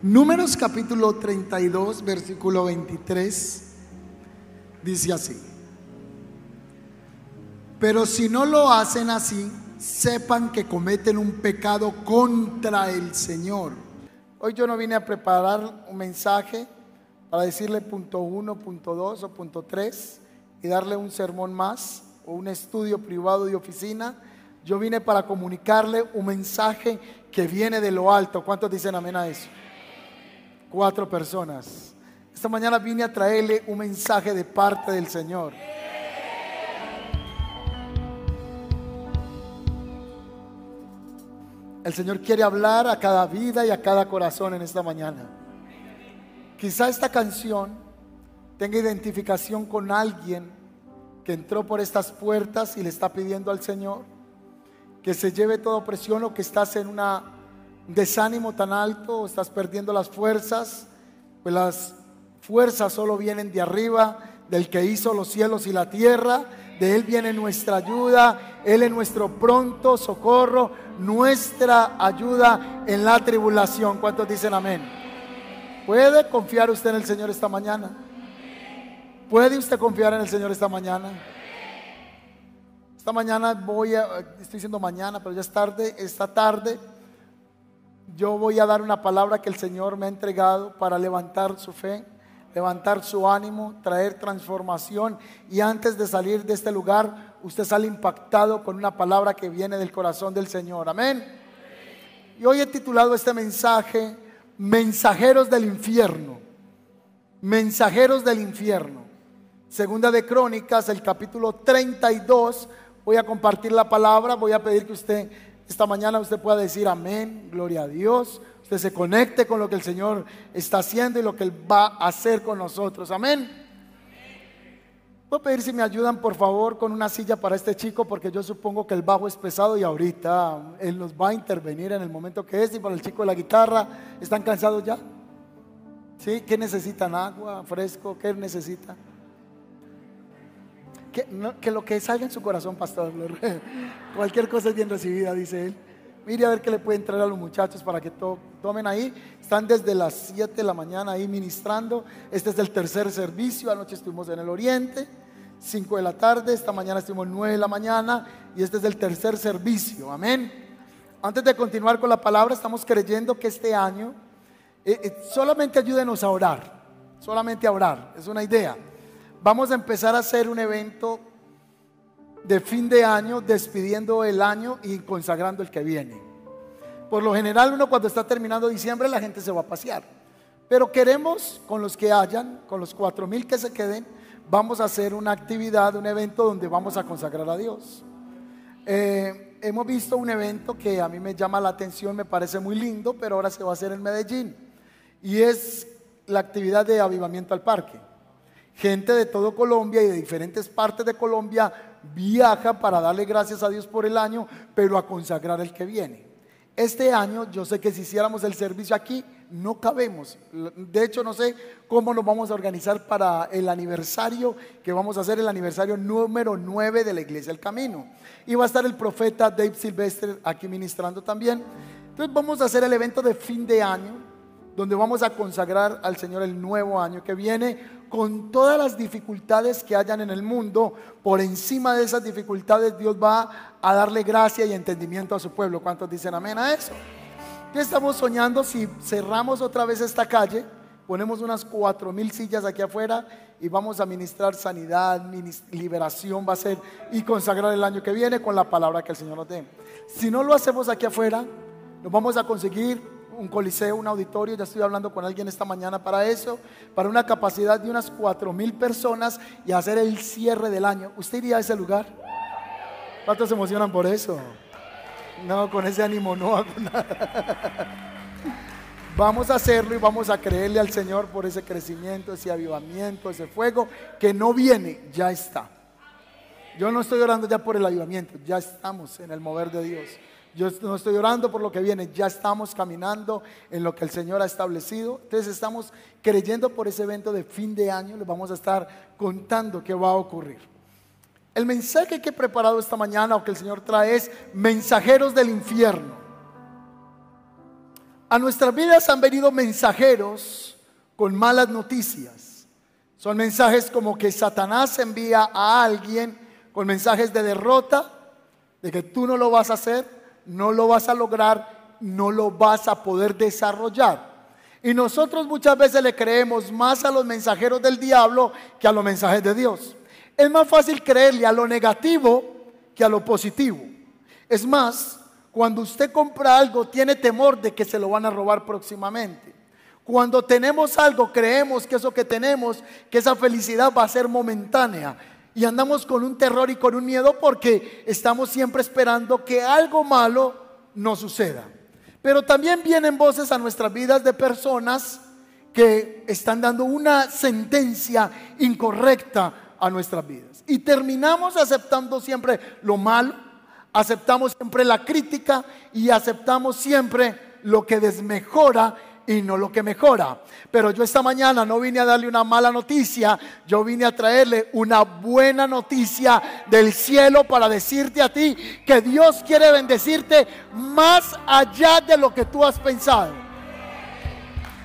Números capítulo 32, versículo 23, dice así. Pero si no lo hacen así, sepan que cometen un pecado contra el Señor. Hoy yo no vine a preparar un mensaje para decirle punto uno, punto dos o punto tres y darle un sermón más o un estudio privado de oficina. Yo vine para comunicarle un mensaje que viene de lo alto. ¿Cuántos dicen amén a eso? cuatro personas. Esta mañana vine a traerle un mensaje de parte del Señor. El Señor quiere hablar a cada vida y a cada corazón en esta mañana. Quizá esta canción tenga identificación con alguien que entró por estas puertas y le está pidiendo al Señor que se lleve toda opresión o que estás en una desánimo tan alto, estás perdiendo las fuerzas, pues las fuerzas solo vienen de arriba, del que hizo los cielos y la tierra, de Él viene nuestra ayuda, Él es nuestro pronto socorro, nuestra ayuda en la tribulación. ¿Cuántos dicen amén? ¿Puede confiar usted en el Señor esta mañana? ¿Puede usted confiar en el Señor esta mañana? Esta mañana voy a, estoy diciendo mañana, pero ya es tarde, esta tarde yo voy a dar una palabra que el Señor me ha entregado para levantar su fe, levantar su ánimo, traer transformación. Y antes de salir de este lugar, usted sale impactado con una palabra que viene del corazón del Señor. Amén. Y hoy he titulado este mensaje, Mensajeros del Infierno. Mensajeros del Infierno. Segunda de Crónicas, el capítulo 32. Voy a compartir la palabra, voy a pedir que usted esta mañana usted pueda decir amén, gloria a Dios. Usted se conecte con lo que el Señor está haciendo y lo que Él va a hacer con nosotros. Amén. Voy a pedir si me ayudan por favor con una silla para este chico porque yo supongo que el bajo es pesado y ahorita él nos va a intervenir en el momento que es y para el chico de la guitarra, ¿están cansados ya? ¿Sí? ¿Qué necesitan? ¿Agua? ¿Fresco? ¿Qué necesitan? Que, lo que salga en su corazón, pastor. Cualquier cosa es bien recibida, dice él. Mire a ver qué le puede entrar a los muchachos para que tomen ahí. Están desde las 7 de la mañana ahí ministrando. Este es el tercer servicio. Anoche estuvimos en el Oriente, 5 de la tarde. Esta mañana estuvimos 9 de la mañana. Y este es el tercer servicio. Amén. Antes de continuar con la palabra, estamos creyendo que este año eh, eh, solamente ayúdenos a orar. Solamente a orar. Es una idea vamos a empezar a hacer un evento de fin de año, despidiendo el año y consagrando el que viene. Por lo general, uno cuando está terminando diciembre, la gente se va a pasear. Pero queremos, con los que hayan, con los cuatro mil que se queden, vamos a hacer una actividad, un evento donde vamos a consagrar a Dios. Eh, hemos visto un evento que a mí me llama la atención, me parece muy lindo, pero ahora se va a hacer en Medellín. Y es la actividad de avivamiento al parque. Gente de todo Colombia y de diferentes partes de Colombia viaja para darle gracias a Dios por el año, pero a consagrar el que viene. Este año yo sé que si hiciéramos el servicio aquí, no cabemos. De hecho, no sé cómo nos vamos a organizar para el aniversario, que vamos a hacer el aniversario número 9 de la Iglesia del Camino. Y va a estar el profeta Dave Silvestre aquí ministrando también. Entonces vamos a hacer el evento de fin de año, donde vamos a consagrar al Señor el nuevo año que viene con todas las dificultades que hayan en el mundo, por encima de esas dificultades Dios va a darle gracia y entendimiento a su pueblo. ¿Cuántos dicen amén a eso? ¿Qué estamos soñando si cerramos otra vez esta calle? Ponemos unas cuatro mil sillas aquí afuera y vamos a ministrar sanidad, liberación va a ser y consagrar el año que viene con la palabra que el Señor nos dé. Si no lo hacemos aquí afuera, nos vamos a conseguir un coliseo, un auditorio, ya estoy hablando con alguien esta mañana para eso, para una capacidad de unas cuatro mil personas y hacer el cierre del año. ¿Usted iría a ese lugar? ¿Cuántos se emocionan por eso? No, con ese ánimo no hago nada. Vamos a hacerlo y vamos a creerle al Señor por ese crecimiento, ese avivamiento, ese fuego que no viene, ya está. Yo no estoy orando ya por el avivamiento, ya estamos en el mover de Dios. Yo no estoy orando por lo que viene, ya estamos caminando en lo que el Señor ha establecido. Entonces estamos creyendo por ese evento de fin de año, les vamos a estar contando qué va a ocurrir. El mensaje que he preparado esta mañana o que el Señor trae es mensajeros del infierno. A nuestras vidas han venido mensajeros con malas noticias. Son mensajes como que Satanás envía a alguien con mensajes de derrota, de que tú no lo vas a hacer, no lo vas a lograr, no lo vas a poder desarrollar. Y nosotros muchas veces le creemos más a los mensajeros del diablo que a los mensajes de Dios. Es más fácil creerle a lo negativo que a lo positivo. Es más, cuando usted compra algo tiene temor de que se lo van a robar próximamente. Cuando tenemos algo creemos que eso que tenemos, que esa felicidad va a ser momentánea y andamos con un terror y con un miedo porque estamos siempre esperando que algo malo nos suceda. Pero también vienen voces a nuestras vidas de personas que están dando una sentencia incorrecta a nuestras vidas. Y terminamos aceptando siempre lo malo, aceptamos siempre la crítica y aceptamos siempre lo que desmejora y no lo que mejora. Pero yo esta mañana no vine a darle una mala noticia, yo vine a traerle una buena noticia del cielo para decirte a ti que Dios quiere bendecirte más allá de lo que tú has pensado.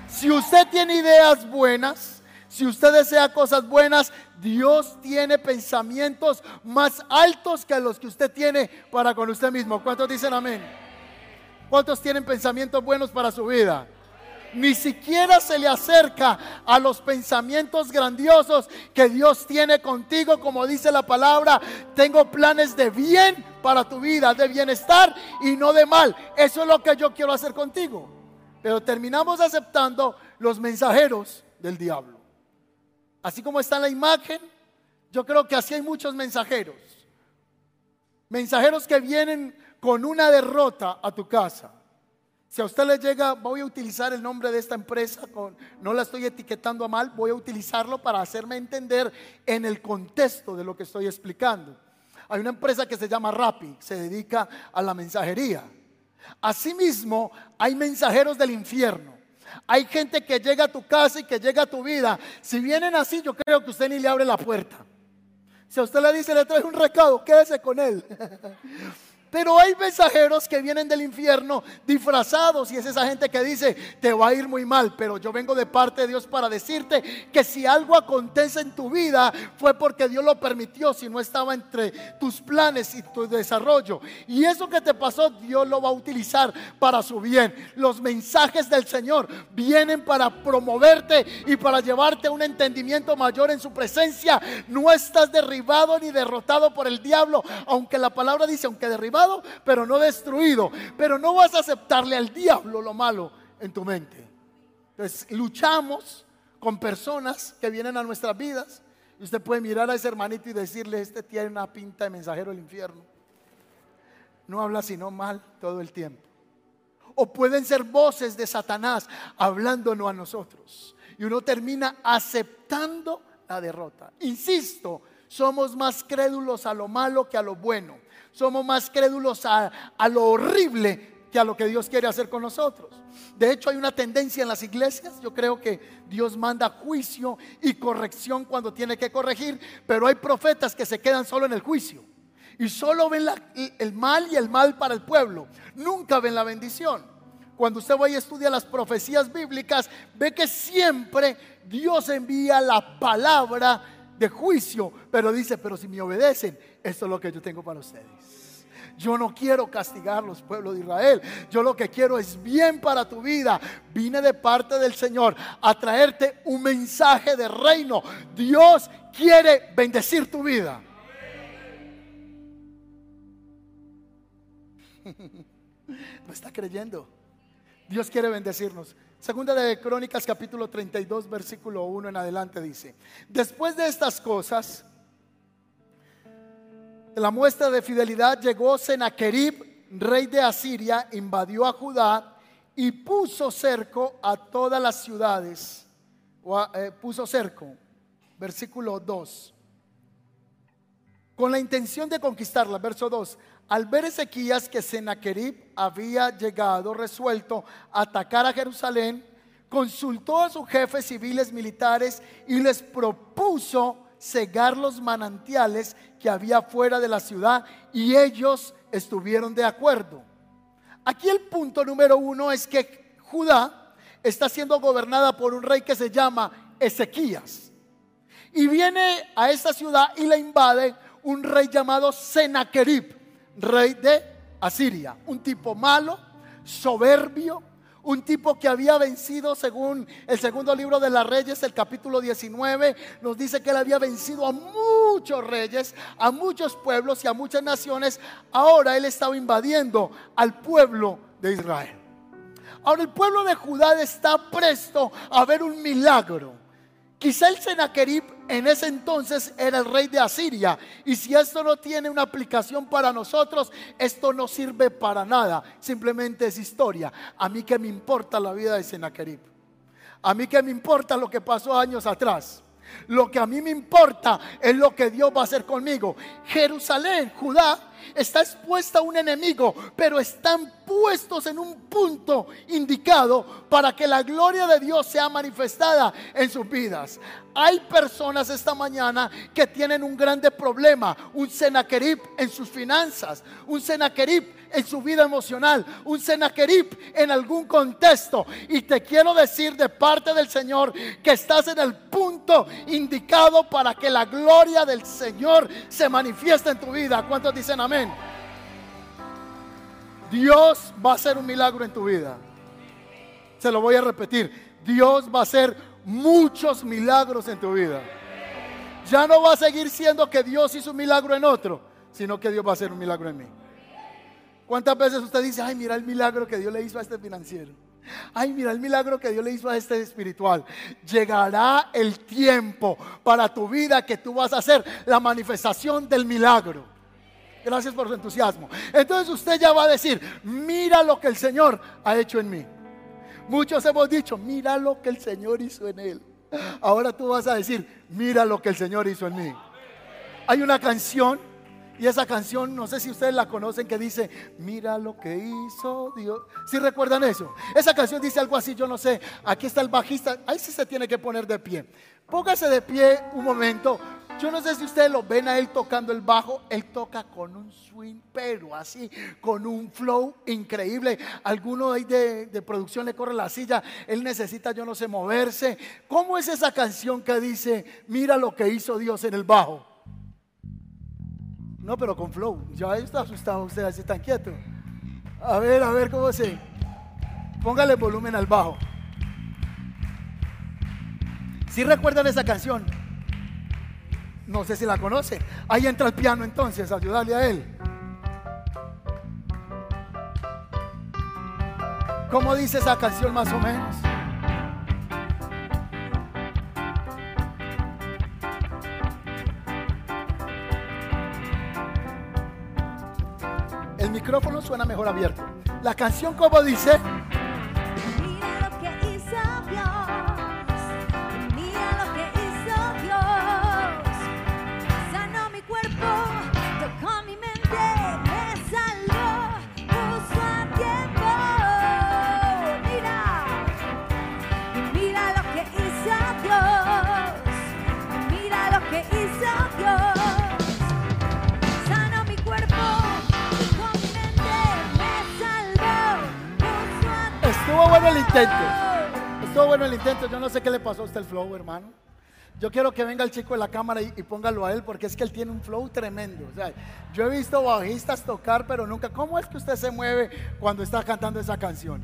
Si usted tiene ideas buenas, si usted desea cosas buenas, Dios tiene pensamientos más altos que los que usted tiene para con usted mismo. ¿Cuántos dicen amén? ¿Cuántos tienen pensamientos buenos para su vida? Ni siquiera se le acerca a los pensamientos grandiosos que Dios tiene contigo, como dice la palabra, tengo planes de bien para tu vida, de bienestar y no de mal. Eso es lo que yo quiero hacer contigo. Pero terminamos aceptando los mensajeros del diablo. Así como está en la imagen, yo creo que así hay muchos mensajeros. Mensajeros que vienen con una derrota a tu casa si a usted le llega, voy a utilizar el nombre de esta empresa, no la estoy etiquetando a mal, voy a utilizarlo para hacerme entender en el contexto de lo que estoy explicando. Hay una empresa que se llama Rappi, se dedica a la mensajería. Asimismo, hay mensajeros del infierno. Hay gente que llega a tu casa y que llega a tu vida. Si vienen así, yo creo que usted ni le abre la puerta. Si a usted le dice, le trae un recado, quédese con él. Pero hay mensajeros que vienen del infierno disfrazados y es esa gente que dice, te va a ir muy mal, pero yo vengo de parte de Dios para decirte que si algo acontece en tu vida fue porque Dios lo permitió, si no estaba entre tus planes y tu desarrollo. Y eso que te pasó, Dios lo va a utilizar para su bien. Los mensajes del Señor vienen para promoverte y para llevarte a un entendimiento mayor en su presencia. No estás derribado ni derrotado por el diablo, aunque la palabra dice, aunque derribado pero no destruido. Pero no vas a aceptarle al diablo lo malo en tu mente. Entonces, luchamos con personas que vienen a nuestras vidas. Y usted puede mirar a ese hermanito y decirle, este tiene una pinta de mensajero del infierno. No habla sino mal todo el tiempo. O pueden ser voces de Satanás hablándonos a nosotros. Y uno termina aceptando la derrota. Insisto, somos más crédulos a lo malo que a lo bueno somos más crédulos a, lo horrible que a lo que Dios quiere hacer con nosotros. De hecho, hay una tendencia en las iglesias. Yo creo que Dios manda juicio y corrección cuando tiene que corregir, pero hay profetas que se quedan solo en el juicio y solo ven el mal y el mal para el pueblo. Nunca ven la bendición. Cuando usted va y estudia las profecías bíblicas, ve que siempre Dios envía la palabra de juicio, pero dice, pero si me obedecen, esto es lo que yo tengo para ustedes. Yo no quiero castigar los pueblos de Israel. Yo lo que quiero es bien para tu vida. Vine de parte del Señor a traerte un mensaje de reino. Dios quiere bendecir tu vida. No está creyendo. Dios quiere bendecirnos. Segunda de Crónicas capítulo 32 versículo 1 en adelante dice, después de estas cosas, la muestra de fidelidad llegó Sennacherib, rey de Asiria, invadió a Judá y puso cerco a todas las ciudades. Eh, puso cerco, versículo 2. Con la intención de conquistarla, verso 2. Al ver Ezequías que Sennacherib había llegado resuelto a atacar a Jerusalén, consultó a sus jefes civiles militares y les propuso cegar los manantiales que había fuera de la ciudad y ellos estuvieron de acuerdo. Aquí el punto número uno es que Judá está siendo gobernada por un rey que se llama Ezequías. Y viene a esta ciudad y la invade un rey llamado Sennacherib, rey de Asiria. Un tipo malo, soberbio, un tipo que había vencido, según el segundo libro de las reyes, el capítulo 19, nos dice que él había vencido a muchos reyes, a muchos pueblos y a muchas naciones. Ahora él estaba invadiendo al pueblo de Israel. Ahora el pueblo de Judá está presto a ver un milagro. Quizá el Sennacherib en ese entonces era el rey de Asiria. Y si esto no tiene una aplicación para nosotros, esto no sirve para nada. Simplemente es historia. A mí que me importa la vida de Sennacherib. A mí que me importa lo que pasó años atrás. Lo que a mí me importa es lo que Dios va a hacer conmigo. Jerusalén, Judá, está expuesta a un enemigo, pero están puestos en un punto indicado para que la gloria de Dios sea manifestada en sus vidas. Hay personas esta mañana que tienen un grande problema, un Senaquerib en sus finanzas, un Senaquerib en su vida emocional, un Senaquerib en algún contexto. Y te quiero decir de parte del Señor que estás en el punto indicado para que la gloria del Señor se manifieste en tu vida. ¿Cuántos dicen amén? Dios va a hacer un milagro en tu vida. Se lo voy a repetir. Dios va a hacer muchos milagros en tu vida. Ya no va a seguir siendo que Dios hizo un milagro en otro, sino que Dios va a hacer un milagro en mí. ¿Cuántas veces usted dice, ay, mira el milagro que Dios le hizo a este financiero? Ay, mira el milagro que Dios le hizo a este espiritual. Llegará el tiempo para tu vida que tú vas a hacer la manifestación del milagro. Gracias por su entusiasmo. Entonces usted ya va a decir, mira lo que el Señor ha hecho en mí. Muchos hemos dicho, mira lo que el Señor hizo en él. Ahora tú vas a decir, mira lo que el Señor hizo en mí. Hay una canción, y esa canción, no sé si ustedes la conocen, que dice, mira lo que hizo Dios. Si recuerdan eso? Esa canción dice algo así, yo no sé, aquí está el bajista, ahí sí se tiene que poner de pie. Póngase de pie un momento. Yo no sé si ustedes lo ven a él tocando el bajo. Él toca con un swing, pero así, con un flow increíble. Alguno ahí de, de producción le corre la silla. Él necesita, yo no sé, moverse. ¿Cómo es esa canción que dice, mira lo que hizo Dios en el bajo? No, pero con flow. Ya está asustado usted, así tan quieto. A ver, a ver cómo se. Póngale volumen al bajo. Si recuerdan esa canción? No sé si la conoce. Ahí entra el piano entonces, ayudarle a él. ¿Cómo dice esa canción más o menos? El micrófono suena mejor abierto. La canción como dice... Estuvo bueno el intento. Yo no sé qué le pasó a usted el flow, hermano. Yo quiero que venga el chico de la cámara y, póngalo a él porque es que él tiene un flow tremendo. Yo he visto bajistas tocar, pero nunca. ¿Cómo es que usted se mueve cuando está cantando esa canción?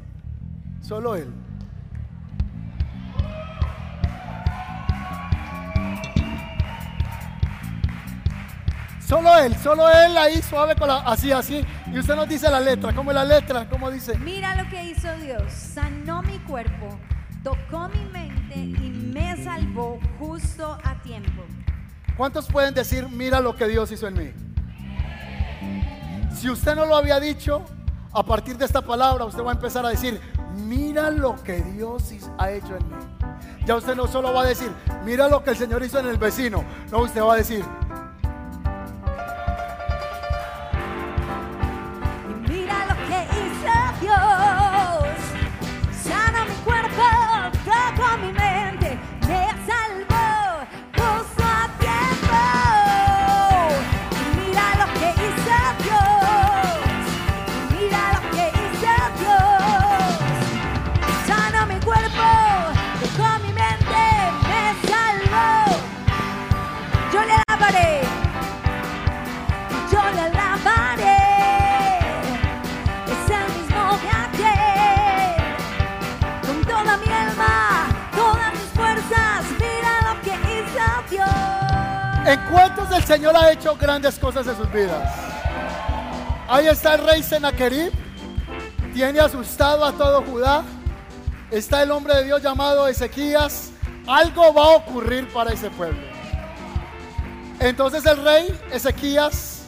Solo él. Solo él, solo él ahí suave con la, así, así. Y usted nos dice la letra. ¿Cómo es la letra? ¿Cómo dice? Mira lo que hizo Dios. Sanó mi cuerpo, tocó mi mente y me salvó justo a tiempo. ¿Cuántos pueden decir, mira lo que Dios hizo en mí? Si usted no lo había dicho, a partir de esta palabra usted va a empezar a decir, mira lo que Dios ha hecho en mí. Ya usted no solo va a decir, mira lo que el Señor hizo en el vecino. No, usted va a decir, ¿en cuántos el Señor ha hecho grandes cosas en sus vidas? Ahí está el rey Sennacherib. Tiene asustado a todo Judá. Está el hombre de Dios llamado Ezequías. Algo va a ocurrir para ese pueblo. Entonces el rey Ezequías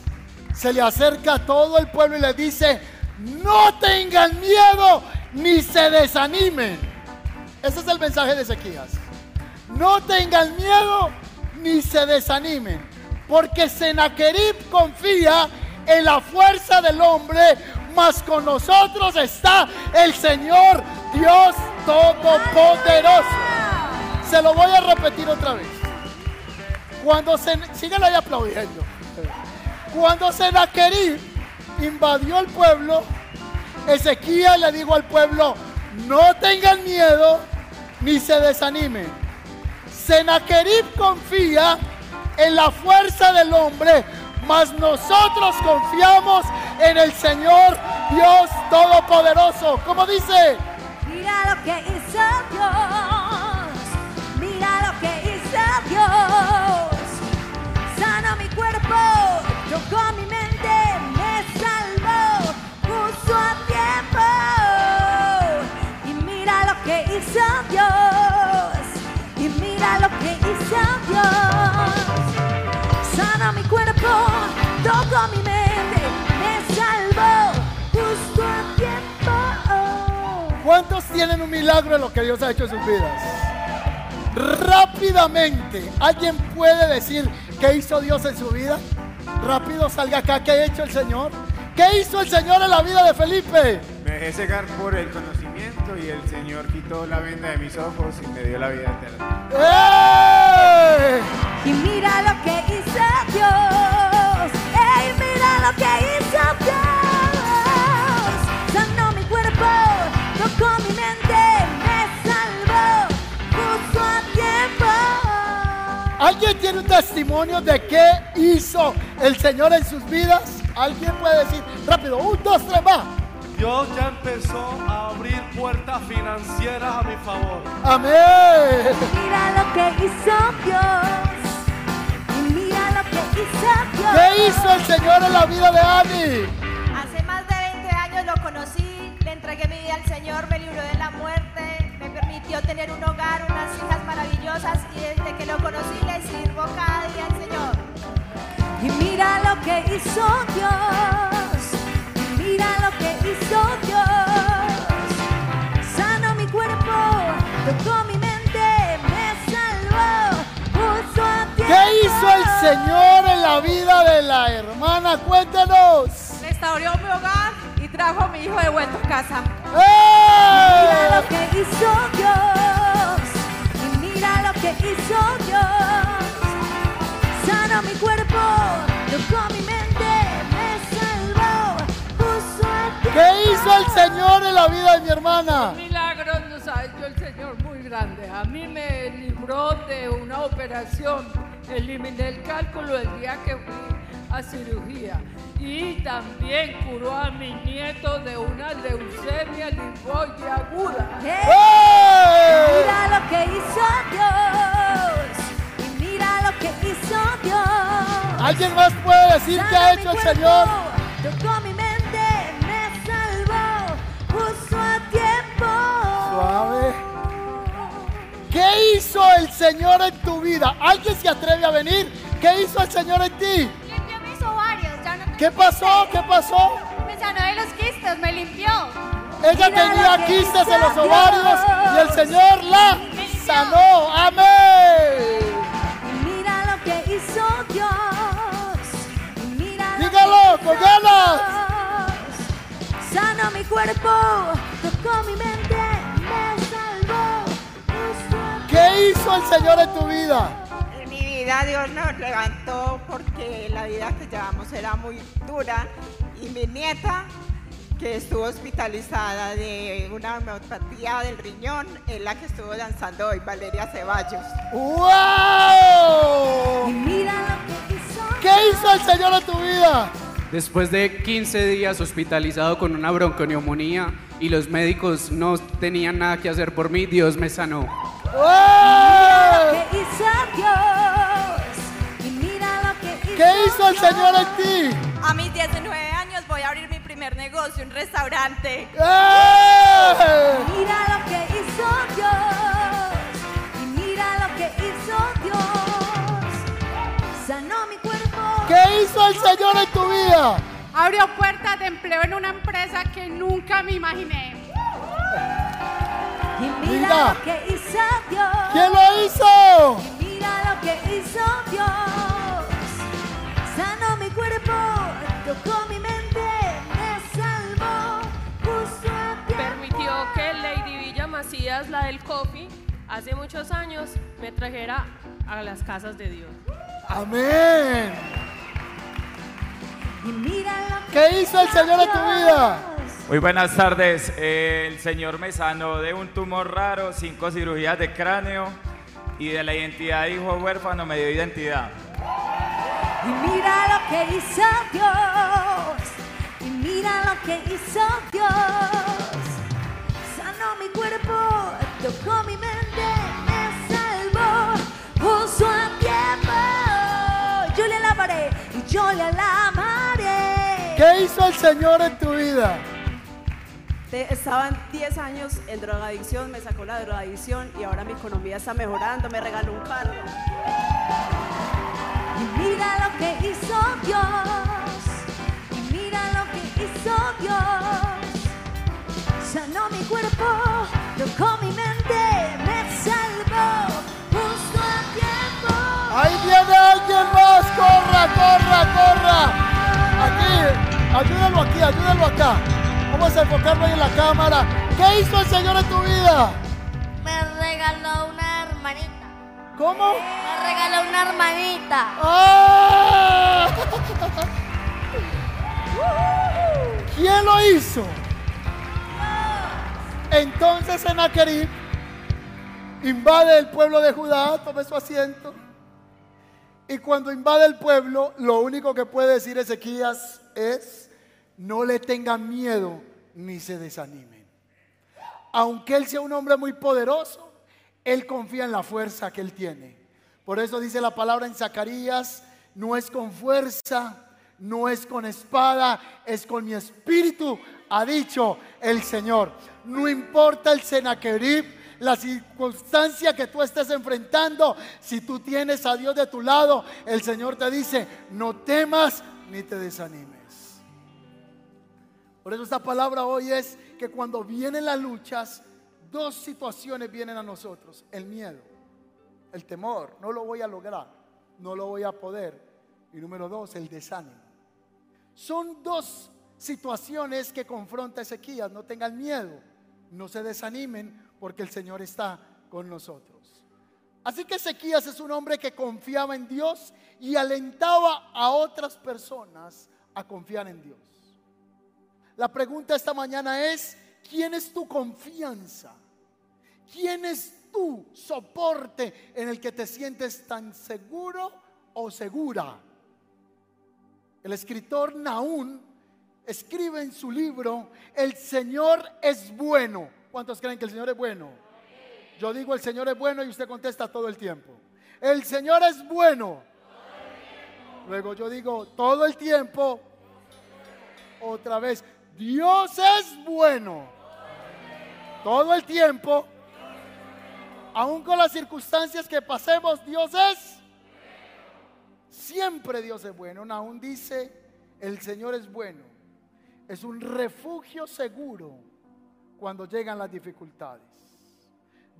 se le acerca a todo el pueblo y le dice, no tengan miedo ni se desanimen. Ese es el mensaje de Ezequías. No tengan miedo ni se desanimen, porque Sennacherib confía en la fuerza del hombre, mas con nosotros está el Señor Dios Todopoderoso. Se lo voy a repetir otra vez. Cuando se, ahí aplaudiendo. Cuando Sennacherib invadió el pueblo, Ezequiel le dijo al pueblo, no tengan miedo ni se desanimen. Sennacherib confía en la fuerza del hombre, mas nosotros confiamos en el Señor Dios Todopoderoso. Como dice, Mira lo que hizo Dios. Mira lo que hizo Dios. Sana mi cuerpo, tocó mi Dios. Sana mi cuerpo, tocó mi mente, me salvó, justo a tiempo. ¿cuántos tienen un milagro en lo que Dios ha hecho en sus vidas? Rápidamente, ¿alguien puede decir qué hizo Dios en su vida? Rápido salga acá, ¿qué ha hecho el Señor? ¿Qué hizo el Señor en la vida de Felipe? Me dejé cegar por el conocimiento y el Señor quitó la venda de mis ojos y me dio la vida eterna. ¡Eh! Y mira lo que hizo Dios. ¡Ey, mira lo que hizo Dios! Sanó mi cuerpo, tocó mi mente, me salvó, puso a tiempo. ¿Alguien tiene un testimonio de qué hizo el Señor en sus vidas? ¿Alguien puede decir rápido? Un, dos, tres, va. Dios ya empezó a abrir puertas financieras a mi favor. Amén. Mira lo que hizo Dios. Y mira lo que hizo Dios. ¿Qué hizo el Señor en la vida de Ani? Hace más de 20 años lo conocí, le entregué mi vida al Señor, me libró de la muerte, me permitió tener un hogar, unas hijas maravillosas y desde que lo conocí le sirvo cada día al Señor. Y mira lo que hizo Dios. Mira lo que hizo Dios. Sano mi cuerpo, tocó mi mente, me salvó, puso a tiempo. ¿Qué hizo el Señor en la vida de la hermana? Cuéntenos. Restauró mi hogar y trajo a mi hijo de vuelta a casa. Mira ¡Eh! lo que hizo Dios. Y mira lo que hizo Dios. Sano mi cuerpo, tocó mi mente, hizo el Señor en la vida de mi hermana? milagros nos ha hecho el Señor muy grande. A mí me libró de una operación. Eliminé el cálculo el día que fui a cirugía. Y también curó a mi nieto de una leucemia linfoide aguda. ¡Eh! ¡Eh! Mira lo que hizo Dios. Y mira lo que hizo Dios. ¿Alguien más puede decir qué ha hecho el cuerpo, Señor? Hizo el Señor en tu vida? ¿Alguien se atreve a venir? ¿Qué hizo el Señor en ti? Limpió mis ovarios, ya no ¿Qué pasó? ¿Qué pasó? me sanó de los quistes, me limpió. Ella Mira tenía quistes en los ovarios y el. Señor la sanó. Amén. Y mira lo que hizo Dios. Mira lo Dígalo, que con ganas. Sanó mi cuerpo, tocó mi mente, hizo el Señor en tu vida? En mi vida Dios nos levantó porque la vida que llevamos era muy dura y mi nieta que estuvo hospitalizada de una homeopatía del riñón es la que estuvo danzando hoy, Valeria Ceballos. Y ¡Wow! mira lo que hizo ¿Qué hizo el Señor en tu vida? Después de 15 días hospitalizado con una bronconeumonía y los médicos no tenían nada que hacer por mí, Dios me sanó. ¡Wow! que hizo Dios. Y mira lo que hizo ¿Qué hizo el. Señor en ti? A mis 19 años voy a abrir mi primer negocio, un restaurante. ¡Eh! Mira lo que hizo Dios. Y mira lo que hizo Dios. Sanó mi cuerpo. ¿Qué hizo el Señor en tu vida? Abrió puertas de empleo en una empresa que nunca me imaginé. Y mira, Mira. lo que hizo Dios. ¿Quién lo hizo? Y mira lo que hizo Dios. Sanó mi cuerpo, tocó mi mente, me salvó justo a tiempo. permitió que Lady Villa Macías, la del coffee, hace muchos años me trajera a las casas de Dios. Amén. Y mira lo que ¿Qué hizo el Señor en tu vida? Muy buenas tardes. Eh, el Señor me sanó de un tumor raro, cinco cirugías de cráneo y de la identidad de hijo huérfano me dio identidad. Y mira lo que hizo Dios. Y mira lo que hizo Dios. Sanó mi cuerpo, tocó mi mente, me salvó. Puso a tiempo. Yo le alabaré y yo le alabaré. ¿Qué hizo el Señor en tu vida? Te- Estaban 10 años en drogadicción, me sacó la drogadicción y ahora mi economía está mejorando, me regaló un carro. Y mira lo que hizo Dios. Y mira lo que hizo Dios. Sanó mi cuerpo, tocó mi mente, me salvó justo a tiempo. Ahí viene alguien más. Corra, corra, corra. Aquí, ayúdalo aquí, ayúdalo acá. Vamos a enfocarlo ahí en la cámara. ¿Qué hizo el Señor en tu vida? Me regaló una hermanita. ¿Cómo? Me regaló una hermanita. ¡Ah! ¿Quién lo hizo? Entonces Sennacherib invade el pueblo de Judá, tome su asiento. Y cuando invade el pueblo, lo único que puede decir Ezequías es, no le tengan miedo ni se desanimen. Aunque él sea un hombre muy poderoso, él confía en la fuerza que él tiene. Por eso dice la palabra en Zacarías, no es con fuerza, no es con espada, es con mi espíritu, ha dicho el Señor. No importa el Sennacherib, la circunstancia que tú estés enfrentando, si tú tienes a Dios de tu lado, el Señor te dice, no temas ni te desanimes. Por eso esta palabra hoy es que cuando vienen las luchas, dos situaciones vienen a nosotros. El miedo, el temor, no lo voy a lograr, no lo voy a poder. Y número dos, el desánimo. Son dos situaciones que confronta Ezequías. No tengan miedo, no se desanimen porque el Señor está con nosotros. Así que Ezequías es un hombre que confiaba en Dios y alentaba a otras personas a confiar en Dios. La pregunta esta mañana es, ¿quién es tu confianza? ¿Quién es tu soporte en el que te sientes tan seguro o segura? El escritor Naún escribe en su libro, el Señor es bueno. ¿Cuántos creen que el Señor es bueno? Yo digo, el Señor es bueno y usted contesta todo el tiempo. El Señor es bueno. Luego yo digo, todo el tiempo. Otra vez, Dios es bueno. Todo el tiempo. Aún con las circunstancias que pasemos, Dios es. Siempre Dios es bueno. Aún dice, el Señor es bueno. Es un refugio seguro cuando llegan las dificultades.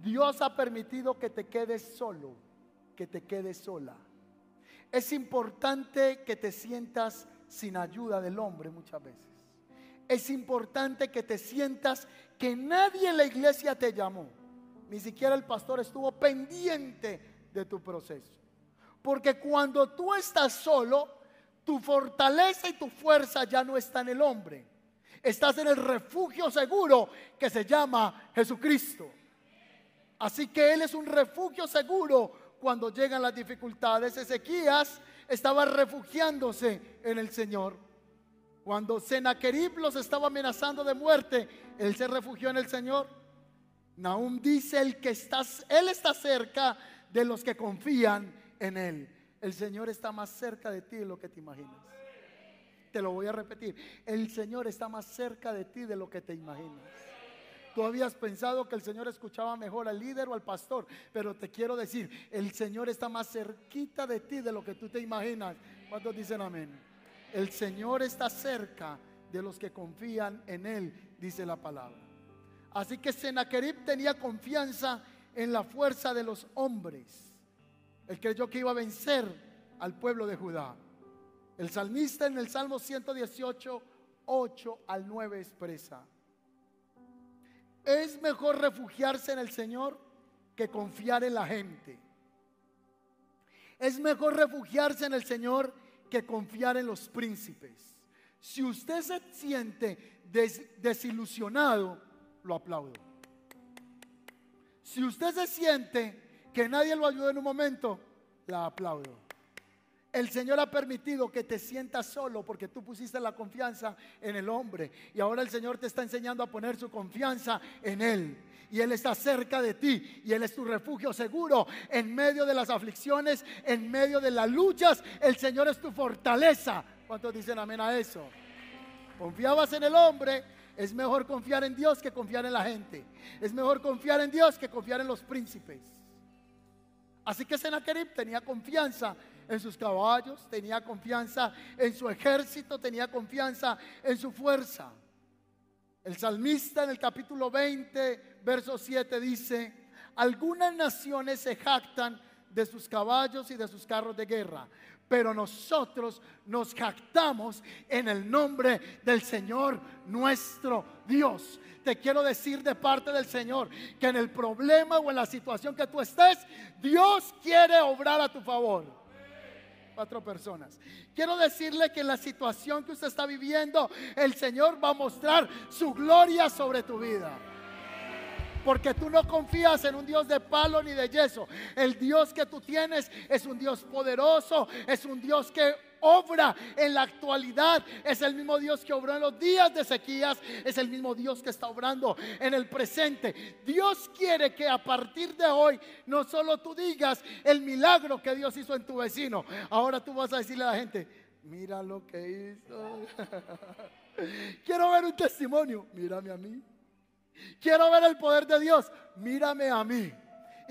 Dios ha permitido que te quedes solo, que te quedes sola. Es importante que te sientas sin ayuda del hombre muchas veces. Es importante que te sientas que nadie en la iglesia te llamó. Ni siquiera el pastor estuvo pendiente de tu proceso. Porque cuando tú estás solo, tu fortaleza y tu fuerza ya no está en el hombre. Estás en el refugio seguro que se llama Jesucristo. Así que Él es un refugio seguro cuando llegan las dificultades. Ezequías estaba refugiándose en el Señor. Cuando Senaquerib los estaba amenazando de muerte, Él se refugió en el Señor. Nahum dice, el que estás, Él está cerca de los que confían en Él. El Señor está más cerca de ti de lo que te imaginas. Te lo voy a repetir. El Señor está más cerca de ti de lo que te imaginas. Tú habías pensado que el Señor escuchaba mejor al líder o al pastor, pero te quiero decir, el Señor está más cerquita de ti de lo que tú te imaginas. ¿Cuántos dicen amén? El Señor está cerca de los que confían en Él, dice la palabra. Así que Sennacherib tenía confianza en la fuerza de los hombres. Él creyó que iba a vencer al pueblo de Judá. El salmista en el Salmo 118, 8 al 9 expresa. Es mejor refugiarse en el Señor que confiar en la gente. Es mejor refugiarse en el Señor que confiar en los príncipes. Si usted se siente desilusionado, lo aplaudo. Si usted se siente que nadie lo ayuda en un momento, la aplaudo. El Señor ha permitido que te sientas solo porque tú pusiste la confianza en el hombre. Y ahora el Señor te está enseñando a poner su confianza en Él. Y Él está cerca de ti. Y Él es tu refugio seguro en medio de las aflicciones, en medio de las luchas. El Señor es tu fortaleza. ¿Cuántos dicen amén a eso? Confiabas en el hombre. Es mejor confiar en Dios que confiar en la gente. Es mejor confiar en Dios que confiar en los príncipes. Así que Sennacherib tenía confianza en sus caballos, tenía confianza en su ejército, tenía confianza en su fuerza. El salmista en el capítulo 20, verso 7 dice, algunas naciones se jactan de sus caballos y de sus carros de guerra, pero nosotros nos jactamos en el nombre del Señor nuestro Dios. Te quiero decir de parte del Señor que en el problema o en la situación que tú estés, Dios quiere obrar a tu favor cuatro personas. Quiero decirle que en la situación que usted está viviendo, el Señor va a mostrar su gloria sobre tu vida. Porque tú no confías en un Dios de palo ni de yeso. El Dios que tú tienes es un Dios poderoso, es un Dios que obra en la actualidad. Es el mismo Dios que obró en los días de sequías. Es el mismo Dios que está obrando en el presente. Dios quiere que a partir de hoy no solo tú digas el milagro que Dios hizo en tu vecino. Ahora tú vas a decirle a la gente, mira lo que hizo. Quiero ver un testimonio. Mírame a mí. Quiero ver el poder de Dios. Mírame a mí.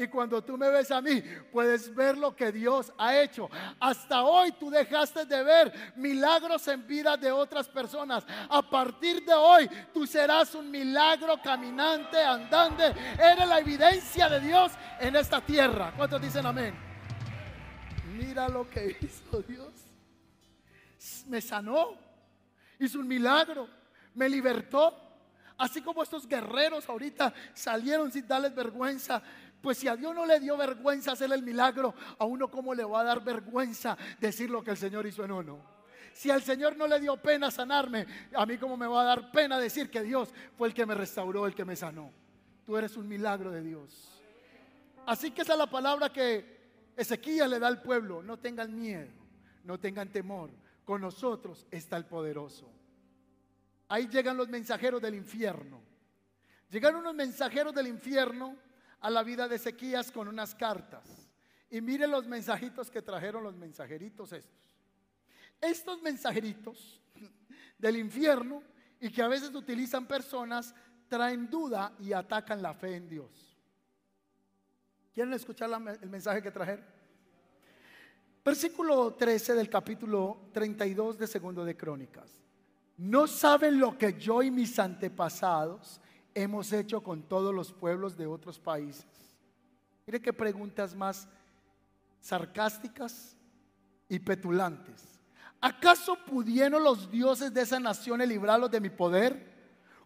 Y cuando tú me ves a mí, puedes ver lo que Dios ha hecho. Hasta hoy tú dejaste de ver milagros en vida de otras personas. A partir de hoy tú serás un milagro caminante, andante. Eres la evidencia de Dios en esta tierra. ¿Cuántos dicen amén? Mira lo que hizo Dios. Me sanó. Hizo un milagro. Me libertó. Así como estos guerreros ahorita salieron sin darles vergüenza. Pues si a Dios no le dio vergüenza hacer el milagro, a uno cómo le va a dar vergüenza decir lo que el Señor hizo en uno. Si al Señor no le dio pena sanarme, a mí cómo me va a dar pena decir que Dios fue el que me restauró, el que me sanó. Tú eres un milagro de Dios. Así que esa es la palabra que Ezequiel le da al pueblo. No tengan miedo, no tengan temor. Con nosotros está el poderoso. Ahí llegan los mensajeros del infierno. Llegaron unos mensajeros del infierno a la vida de Ezequías con unas cartas. Y mire los mensajitos que trajeron los mensajeritos estos. Estos mensajeritos del infierno y que a veces utilizan personas, traen duda y atacan la fe en Dios. ¿Quieren escuchar el mensaje que trajeron? Versículo 13 del capítulo 32 de Segundo de Crónicas. No saben lo que yo y mis antepasados hemos hecho con todos los pueblos de otros países. Mire qué preguntas más sarcásticas y petulantes. ¿Acaso pudieron los dioses de esas naciones librarlos de mi poder?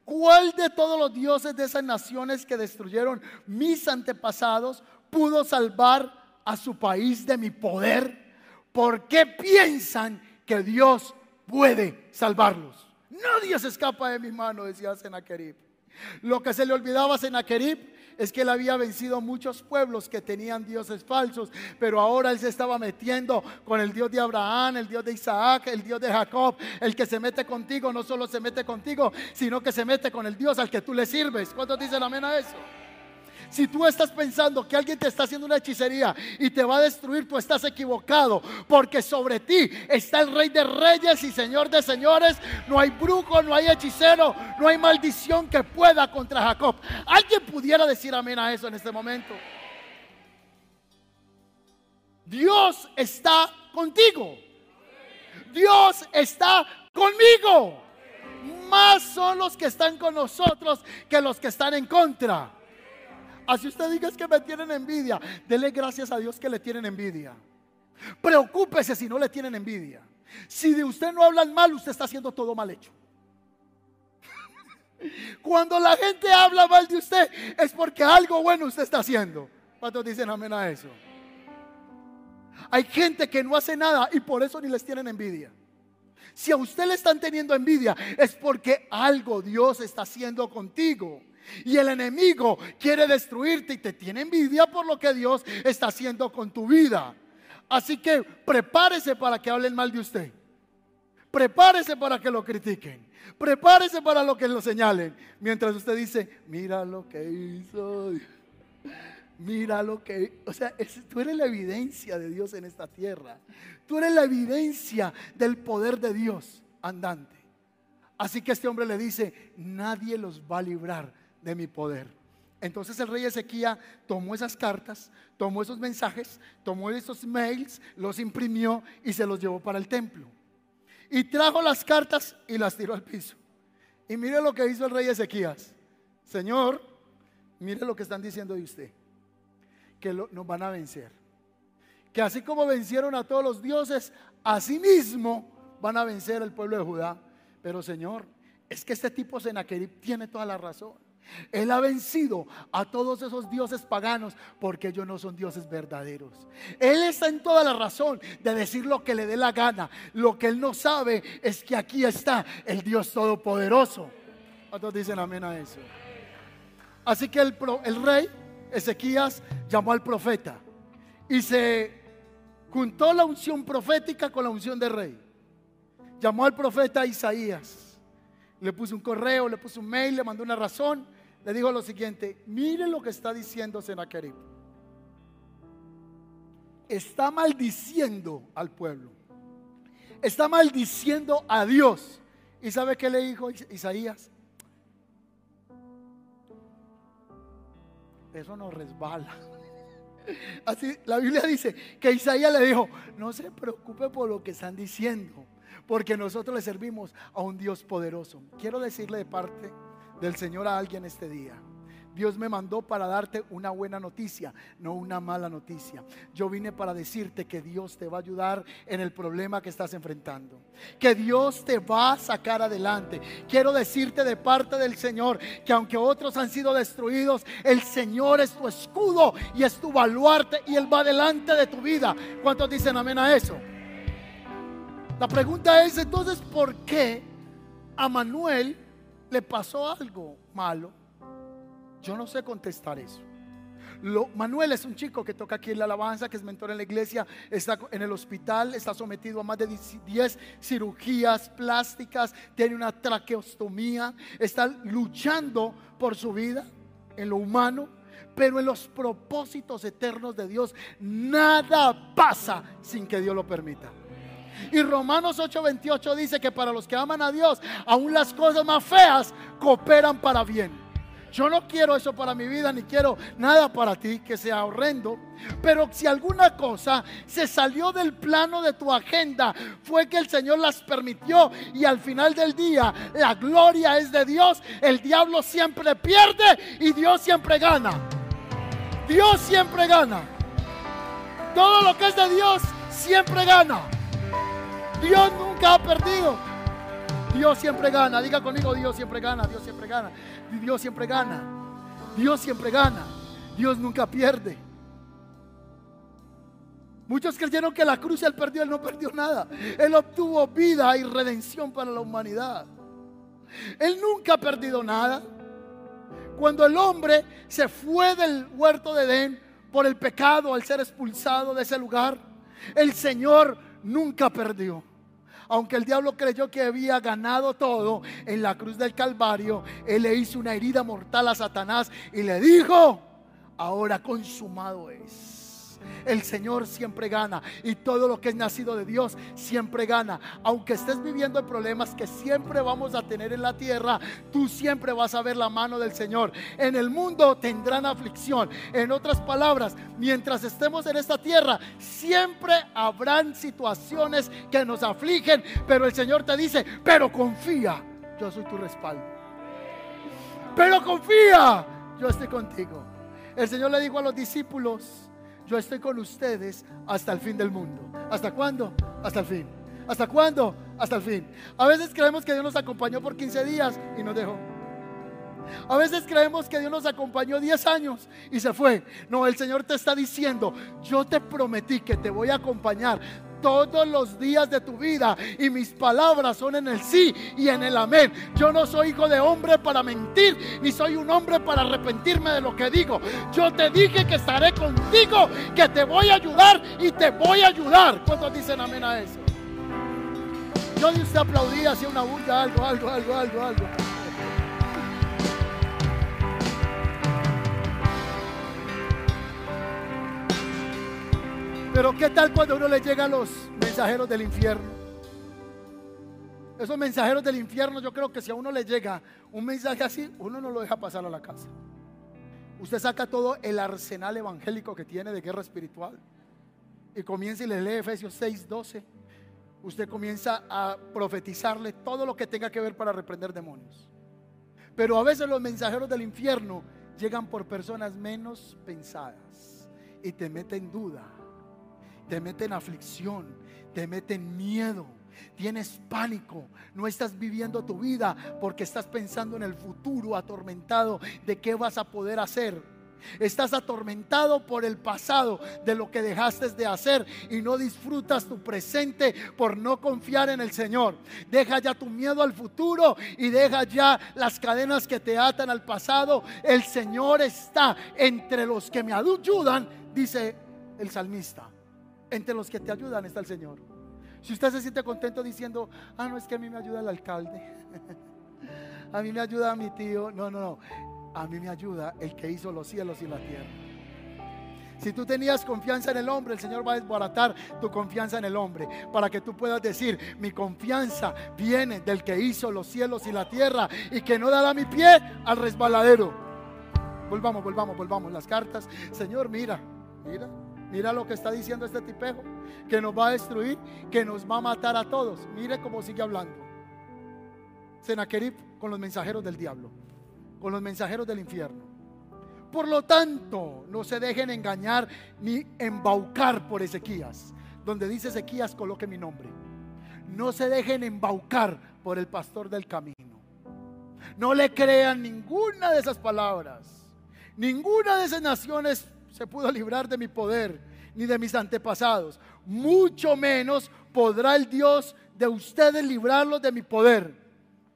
¿Cuál de todos los dioses de esas naciones que destruyeron mis antepasados pudo salvar a su país de mi poder? ¿Por qué piensan que Dios puede salvarlos? Nadie se escapa de mi mano, decía Senaquerib. Lo que se le olvidaba a Senaquerib es que él había vencido muchos pueblos que tenían dioses falsos, pero ahora él se estaba metiendo con el Dios de Abraham, el Dios de Isaac, el Dios de Jacob. El que se mete contigo no solo se mete contigo, sino que se mete con el Dios al que tú le sirves. ¿Cuántos dicen amén a eso? Si tú estás pensando que alguien te está haciendo una hechicería y te va a destruir, tú estás equivocado. Porque sobre ti está el Rey de Reyes y Señor de Señores. No hay brujo, no hay hechicero, no hay maldición que pueda contra Jacob. ¿Alguien pudiera decir amén a eso en este momento? Dios está contigo. Dios está conmigo. Más son los que están con nosotros que los que están en contra. Así usted diga es que me tienen envidia. Dele gracias a Dios que le tienen envidia. Preocúpese si no le tienen envidia. Si de usted no hablan mal, usted está haciendo todo mal hecho. Cuando la gente habla mal de usted, es porque algo bueno usted está haciendo. ¿Cuántos dicen amén a eso? Hay gente que no hace nada y por eso ni les tienen envidia. Si a usted le están teniendo envidia, es porque algo Dios está haciendo contigo. Y el enemigo quiere destruirte y te tiene envidia por lo que Dios está haciendo con tu vida. Así que prepárese para que hablen mal de usted. Prepárese para que lo critiquen. Prepárese para lo que lo señalen. Mientras usted dice, mira lo que hizo. Mira lo que... O sea, tú eres la evidencia de Dios en esta tierra. Tú eres la evidencia del poder de Dios andante. Así que este hombre le dice, nadie los va a librar de mi poder. Entonces el rey Ezequiel tomó esas cartas, tomó esos mensajes, tomó esos mails, los imprimió y se los llevó para el templo. Y trajo las cartas y las tiró al piso. Y mire lo que hizo el rey Ezequías. Señor, mire lo que están diciendo de usted. Que nos van a vencer. Que así como vencieron a todos los dioses, así mismo van a vencer al pueblo de Judá. Pero Señor, es que este tipo Senaquerib tiene toda la razón. Él ha vencido a todos esos dioses paganos porque ellos no son dioses verdaderos. Él está en toda la razón de decir lo que le dé la gana. Lo que él no sabe es que aquí está el Dios Todopoderoso. ¿Cuántos dicen amén a eso? Así que el, el rey Ezequías llamó al profeta y se juntó la unción profética con la unción de rey. Llamó al profeta Isaías. Le puso un correo, le puso un mail, le mandó una razón le dijo lo siguiente, mire lo que está diciendo Senaquerib. Está maldiciendo al pueblo. Está maldiciendo a Dios. ¿Y sabe qué le dijo Isaías? Eso no resbala. Así la Biblia dice que Isaías le dijo, no se preocupe por lo que están diciendo, porque nosotros le servimos a un Dios poderoso. Quiero decirle de parte del Señor a alguien este día. Dios me mandó para darte una buena noticia, no una mala noticia. Yo vine para decirte que Dios te va a ayudar en el problema que estás enfrentando. Que Dios te va a sacar adelante. Quiero decirte de parte del Señor que aunque otros han sido destruidos, el Señor es tu escudo y es tu baluarte y Él va delante de tu vida. ¿Cuántos dicen amén a eso? La pregunta es entonces, ¿por qué a Manuel le pasó algo malo. Yo no sé contestar eso. Manuel es un chico que toca aquí en la alabanza, que es mentor en la iglesia, está en el hospital, está sometido a más de 10 cirugías plásticas, tiene una traqueostomía, está luchando por su vida en lo humano, pero en los propósitos eternos de Dios nada pasa sin que Dios lo permita. Y Romanos 8:28 dice que para los que aman a Dios, aún las cosas más feas cooperan para bien. Yo no quiero eso para mi vida, ni quiero nada para ti que sea horrendo. Pero si alguna cosa se salió del plano de tu agenda, fue que el Señor las permitió y al final del día la gloria es de Dios. El diablo siempre pierde y Dios siempre gana. Dios siempre gana. Todo lo que es de Dios siempre gana. Dios nunca ha perdido. Dios siempre gana. Diga conmigo, Dios siempre gana, Dios siempre gana. Dios siempre gana. Dios siempre gana. Dios nunca pierde. Muchos creyeron que la cruz él perdió, él no perdió nada. Él obtuvo vida y redención para la humanidad. Él nunca ha perdido nada. Cuando el hombre se fue del huerto de Edén por el pecado al ser expulsado de ese lugar, el Señor nunca perdió. Aunque el diablo creyó que había ganado todo en la cruz del Calvario, él le hizo una herida mortal a Satanás y le dijo, ahora consumado es. El Señor siempre gana y todo lo que es nacido de Dios siempre gana. Aunque estés viviendo en problemas que siempre vamos a tener en la tierra, tú siempre vas a ver la mano del Señor. En el mundo tendrán aflicción. En otras palabras, mientras estemos en esta tierra, siempre habrán situaciones que nos afligen, pero el Señor te dice, pero confía, yo soy tu respaldo. Pero confía, yo estoy contigo. El Señor le dijo a los discípulos, yo estoy con ustedes hasta el fin del mundo. ¿Hasta cuándo? Hasta el fin. ¿Hasta cuándo? Hasta el fin. A veces creemos que Dios nos acompañó por 15 días y nos dejó. A veces creemos que Dios nos acompañó 10 años y se fue. No, el Señor te está diciendo, yo te prometí que te voy a acompañar todos los días de tu vida y mis palabras son en el sí y en el amén. Yo no soy hijo de hombre para mentir, ni soy un hombre para arrepentirme de lo que digo. Yo te dije que estaré contigo, que te voy a ayudar y te voy a ayudar. ¿Cuántos dicen amén a eso? Yo de usted aplaudía, hacía una bulla, algo, algo, algo, algo, algo. Pero ¿qué tal cuando uno le llega a los mensajeros del infierno? Esos mensajeros del infierno, yo creo que si a uno le llega un mensaje así, uno no lo deja pasar a la casa. Usted saca todo el arsenal evangélico que tiene de guerra espiritual y comienza y le lee Efesios 6, 12. Usted comienza a profetizarle todo lo que tenga que ver para reprender demonios. Pero a veces los mensajeros del infierno llegan por personas menos pensadas y te meten duda te mete en aflicción, te mete en miedo, tienes pánico, no estás viviendo tu vida porque estás pensando en el futuro, atormentado de qué vas a poder hacer. Estás atormentado por el pasado de lo que dejaste de hacer y no disfrutas tu presente por no confiar en el Señor. Deja ya tu miedo al futuro y deja ya las cadenas que te atan al pasado. El Señor está entre los que me ayudan, dice el salmista. Entre los que te ayudan está el Señor. Si usted se siente contento diciendo, ah, no es que a mí me ayuda el alcalde, a mí me ayuda mi tío, no, no, no, a mí me ayuda el que hizo los cielos y la tierra. Si tú tenías confianza en el hombre, el Señor va a desbaratar tu confianza en el hombre para que tú puedas decir, mi confianza viene del que hizo los cielos y la tierra y que no dará mi pie al resbaladero. Volvamos, volvamos, volvamos las cartas. Señor, mira, mira, Mira lo que está diciendo este tipejo, que nos va a destruir, que nos va a matar a todos. Mire cómo sigue hablando. Senaquerib con los mensajeros del diablo, con los mensajeros del infierno. Por lo tanto, no se dejen engañar ni embaucar por Ezequías. Donde dice Ezequías, coloque mi nombre. No se dejen embaucar por el pastor del camino. No le crean ninguna de esas palabras. Ninguna de esas naciones se pudo librar de mi poder ni de mis antepasados. Mucho menos podrá el Dios de ustedes librarlos de mi poder.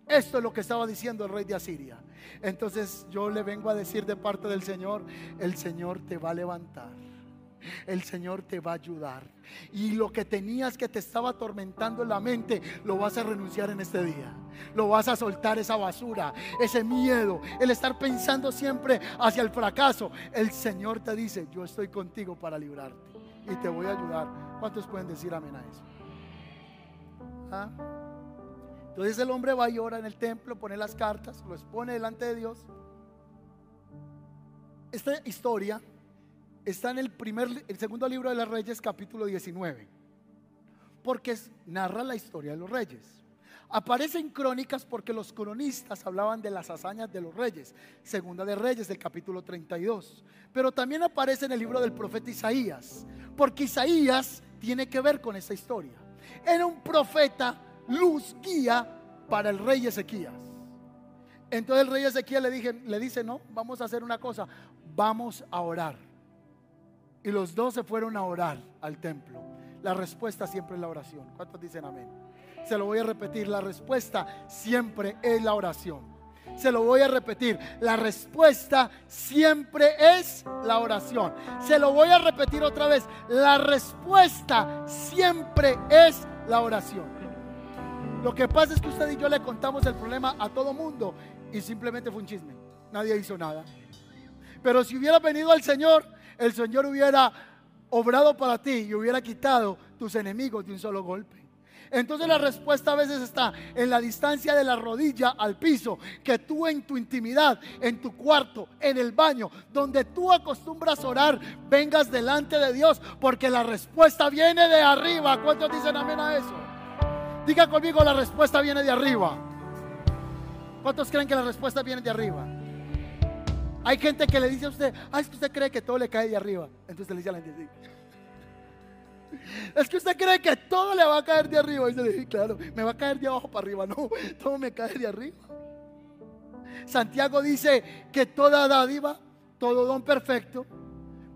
Esto es lo que estaba diciendo el rey de Asiria. Entonces yo le vengo a decir de parte del Señor, el Señor te va a levantar el Señor te va a ayudar. Y lo que tenías que te estaba atormentando en la mente, lo vas a renunciar en este día. Lo vas a soltar esa basura, ese miedo, el estar pensando siempre hacia el fracaso. El Señor te dice, yo estoy contigo para librarte y te voy a ayudar. ¿Cuántos pueden decir amén a eso? ¿Ah? Entonces el hombre va y ora en el templo, pone las cartas, lo expone delante de Dios. esta historia está en el, primer, el segundo libro de los Reyes, capítulo 19, porque narra la historia de los reyes. Aparece en crónicas porque los cronistas hablaban de las hazañas de los reyes, segunda de Reyes del capítulo 32. Pero también aparece en el libro del profeta Isaías, porque Isaías tiene que ver con esta historia. Era un profeta, luz, guía para el rey Ezequías. Entonces el rey dije, le dice, no, vamos a hacer una cosa, vamos a orar. Y los dos se fueron a orar al templo. La respuesta siempre es la oración. ¿Cuántos dicen amén? Se lo voy a repetir, la respuesta siempre es la oración. Se lo voy a repetir, la respuesta siempre es la oración. Se lo voy a repetir otra vez, la respuesta siempre es la oración. Lo que pasa es que usted y yo le contamos el problema a todo mundo y simplemente fue un chisme. Nadie hizo nada. Pero si hubiera venido al Señor, el Señor hubiera obrado para ti y hubiera quitado tus enemigos de un solo golpe. Entonces la respuesta a veces está en la distancia de la rodilla al piso, que tú en tu intimidad, en tu cuarto, en el baño, donde tú acostumbras orar, vengas delante de Dios, porque la respuesta viene de arriba. ¿Cuántos dicen amén a eso? Diga conmigo, la respuesta viene de arriba. ¿Cuántos creen que la respuesta viene de arriba? Hay gente que le dice a usted, ah, es que usted cree que todo le cae de arriba. Entonces le dice a la gente. Es que usted cree que todo le va a caer de arriba. Y se le dice, claro, me va a caer de abajo para arriba. No, todo me cae de arriba. Santiago dice que toda dádiva, todo don perfecto,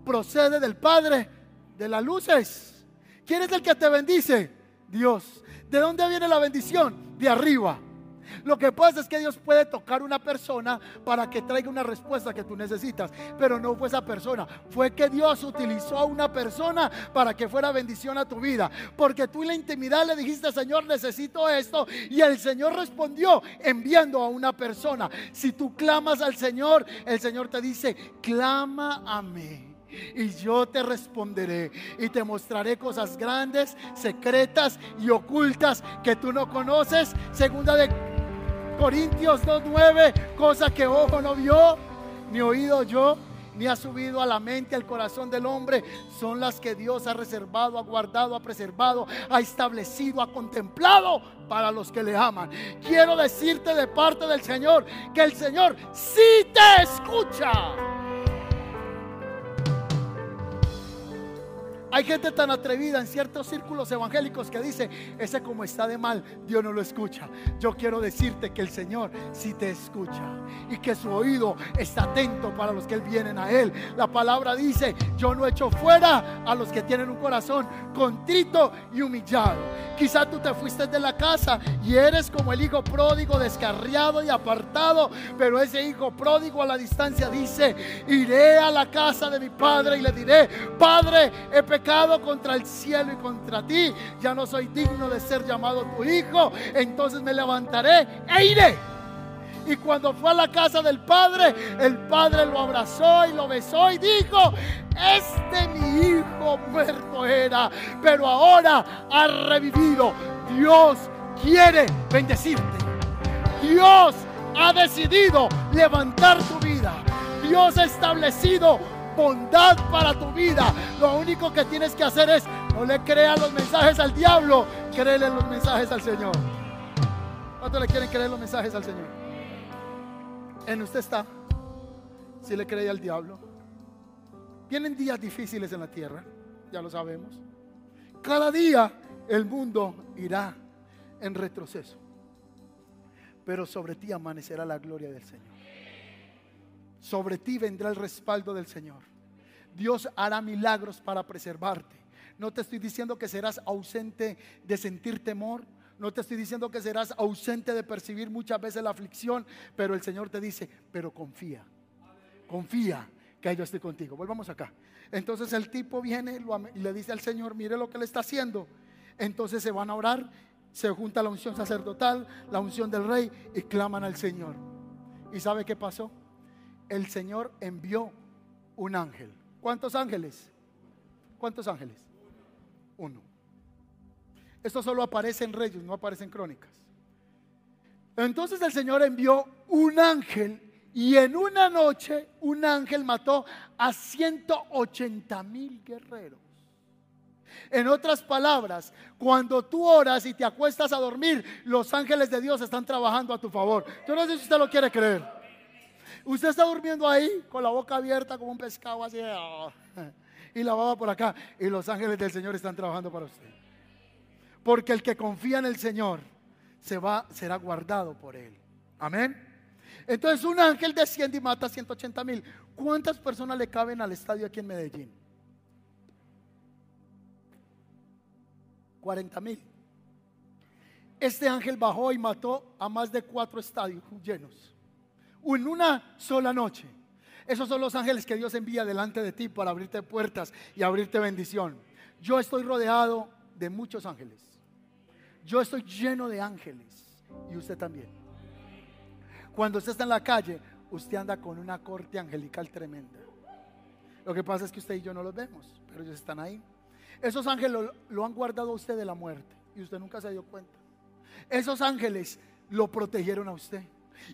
procede del Padre de las luces. ¿Quién es el que te bendice? Dios. ¿De dónde viene la bendición? De arriba. Lo que pasa es que Dios puede tocar una persona para que traiga una respuesta que tú necesitas, pero no fue esa persona, fue que Dios utilizó a una persona para que fuera bendición a tu vida, porque tú en la intimidad le dijiste, Señor, necesito esto, y el Señor respondió enviando a una persona. Si tú clamas al Señor, el Señor te dice, clama a mí y yo te responderé y te mostraré cosas grandes, secretas y ocultas que tú no conoces. Segunda de Corintios 2.9, cosa que ojo no vio, ni oído yo, ni ha subido a la mente, al corazón del hombre, son las que Dios ha reservado, ha guardado, ha preservado, ha establecido, ha contemplado para los que le aman. Quiero decirte de parte del Señor que el Señor sí te escucha. Hay gente tan atrevida en ciertos círculos evangélicos que dice, ese como está de mal, Dios no lo escucha. Yo quiero decirte que el Señor sí te escucha y que su oído está atento para los que vienen a Él. La palabra dice, yo no echo fuera a los que tienen un corazón contrito y humillado. Quizá tú te fuiste de la casa y eres como el hijo pródigo, descarriado y apartado, pero ese hijo pródigo a la distancia dice, iré a la casa de mi padre y le diré, Padre, he pecado contra el cielo y contra ti, ya no soy digno de ser llamado tu hijo, entonces me levantaré e iré. Y cuando fue a la casa del padre, el padre lo abrazó y lo besó y dijo, este mi hijo muerto era, pero ahora ha revivido. Dios quiere bendecirte. Dios ha decidido levantar tu vida. Dios ha establecido bondad para tu vida. Lo único que tienes que hacer es no le creas los mensajes al diablo, créele los mensajes al Señor. ¿Cuánto le quieren creer los mensajes al Señor? En usted está. Si le cree al diablo. Vienen días difíciles en la tierra, ya lo sabemos. Cada día el mundo irá en retroceso. Pero sobre ti amanecerá la gloria del Señor. Sobre ti vendrá el respaldo del Señor. Dios hará milagros para preservarte. No te estoy diciendo que serás ausente de sentir temor. No te estoy diciendo que serás ausente de percibir muchas veces la aflicción. Pero el Señor te dice, pero confía. Confía que yo estoy contigo. Volvamos acá. Entonces el tipo viene y le dice al Señor, mire lo que le está haciendo. Entonces se van a orar, se junta la unción sacerdotal, la unción del rey y claman al Señor. ¿Y sabe qué pasó? El Señor envió un ángel. ¿Cuántos ángeles? ¿Cuántos ángeles? Uno. Esto solo aparece en Reyes, no aparece en Crónicas. Entonces el Señor envió un ángel Y en una noche un ángel mató a 180 mil guerreros. En otras palabras, cuando tú oras y te acuestas a dormir, los ángeles de Dios están trabajando a tu favor. Yo no sé si usted lo quiere creer. Usted está durmiendo ahí con la boca abierta como un pescado así y la baba por acá y los ángeles del Señor están trabajando para usted. Porque el que confía en el Señor se va será guardado por él. Amén. Entonces un ángel desciende y mata a 180 mil. ¿Cuántas personas le caben al estadio aquí en Medellín? 40 mil. Este ángel bajó y mató a más de cuatro estadios llenos. En una sola noche. Esos son los ángeles que Dios envía delante de ti para abrirte puertas y abrirte bendición. Yo estoy rodeado de muchos ángeles. Yo estoy lleno de ángeles. Y usted también. Cuando usted está en la calle, usted anda con una corte angelical tremenda. Lo que pasa es que usted y yo no los vemos, pero ellos están ahí. Esos ángeles lo, han guardado a usted de la muerte y usted nunca se dio cuenta. Esos ángeles lo protegieron a usted.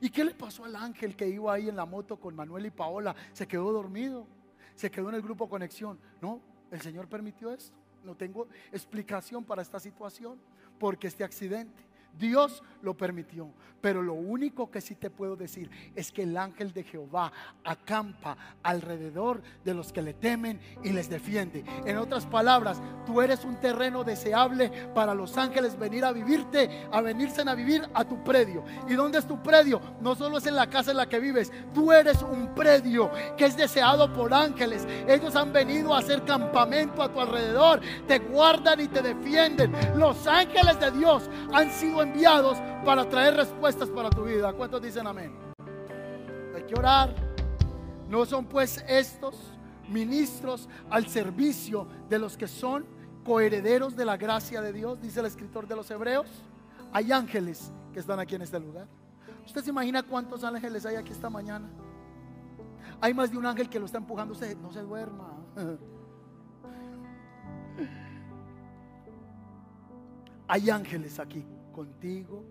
¿Y qué le pasó al ángel que iba ahí en la moto con Manuel y Paola? Se quedó dormido, se quedó en el grupo Conexión. No, el Señor permitió esto. No tengo explicación para esta situación, porque este accidente. Dios lo permitió. Pero lo único que sí te puedo decir es que el ángel de Jehová acampa alrededor de los que le temen y les defiende. En otras palabras, tú eres un terreno deseable para los ángeles venir a vivirte, a venirse a vivir a tu predio. ¿Y dónde es tu predio? No solo es en la casa en la que vives, tú eres un predio que es deseado por ángeles. Ellos han venido a hacer campamento a tu alrededor, te guardan y te defienden. Los ángeles de Dios han sido enviados para traer respuestas para tu vida. ¿Cuántos dicen amén? Hay que orar. No son pues estos ministros al servicio de los que son coherederos de la gracia de Dios, dice el escritor de los Hebreos. Hay ángeles que están aquí en este lugar. ¿Usted se imagina cuántos ángeles hay aquí esta mañana? Hay más de un ángel que lo está empujando. Usted no se duerma. Hay ángeles aquí contigo,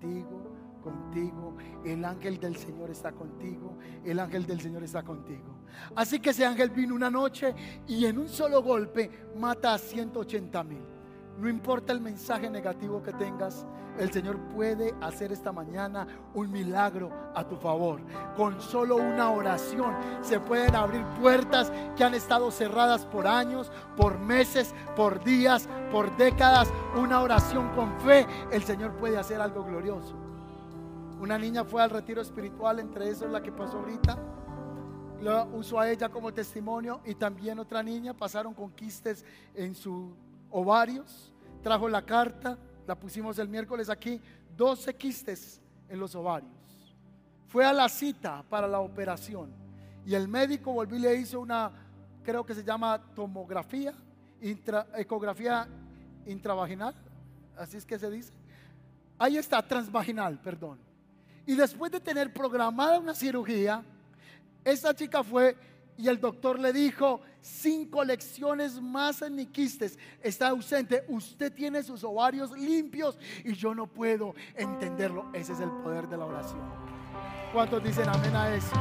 contigo, contigo. El ángel del Señor está contigo. El ángel del Señor está contigo. Así que ese ángel vino una noche y en un solo golpe mata a 180 mil. No importa el mensaje negativo que tengas, el Señor puede hacer esta mañana un milagro a tu favor. Con solo una oración se pueden abrir puertas que han estado cerradas por años, por meses, por días, por décadas. Una oración con fe, el Señor puede hacer algo glorioso. Una niña fue al retiro espiritual, entre esos la que pasó ahorita. Lo usó a ella como testimonio y también otra niña pasaron con quistes en sus ovarios. Trajo la carta la pusimos el miércoles aquí, 12 quistes en los ovarios. Fue a la cita para la operación y el médico volvió y le hizo una, creo que se llama tomografía, ecografía intravaginal, así es que se dice. Ahí está, transvaginal, perdón. Y después de tener programada una cirugía, esa chica fue y el doctor le dijo, cinco lecciones más en mi quistes está ausente. Usted tiene sus ovarios limpios y yo no puedo entenderlo. Ese es el poder de la oración. ¿Cuántos dicen amén a eso?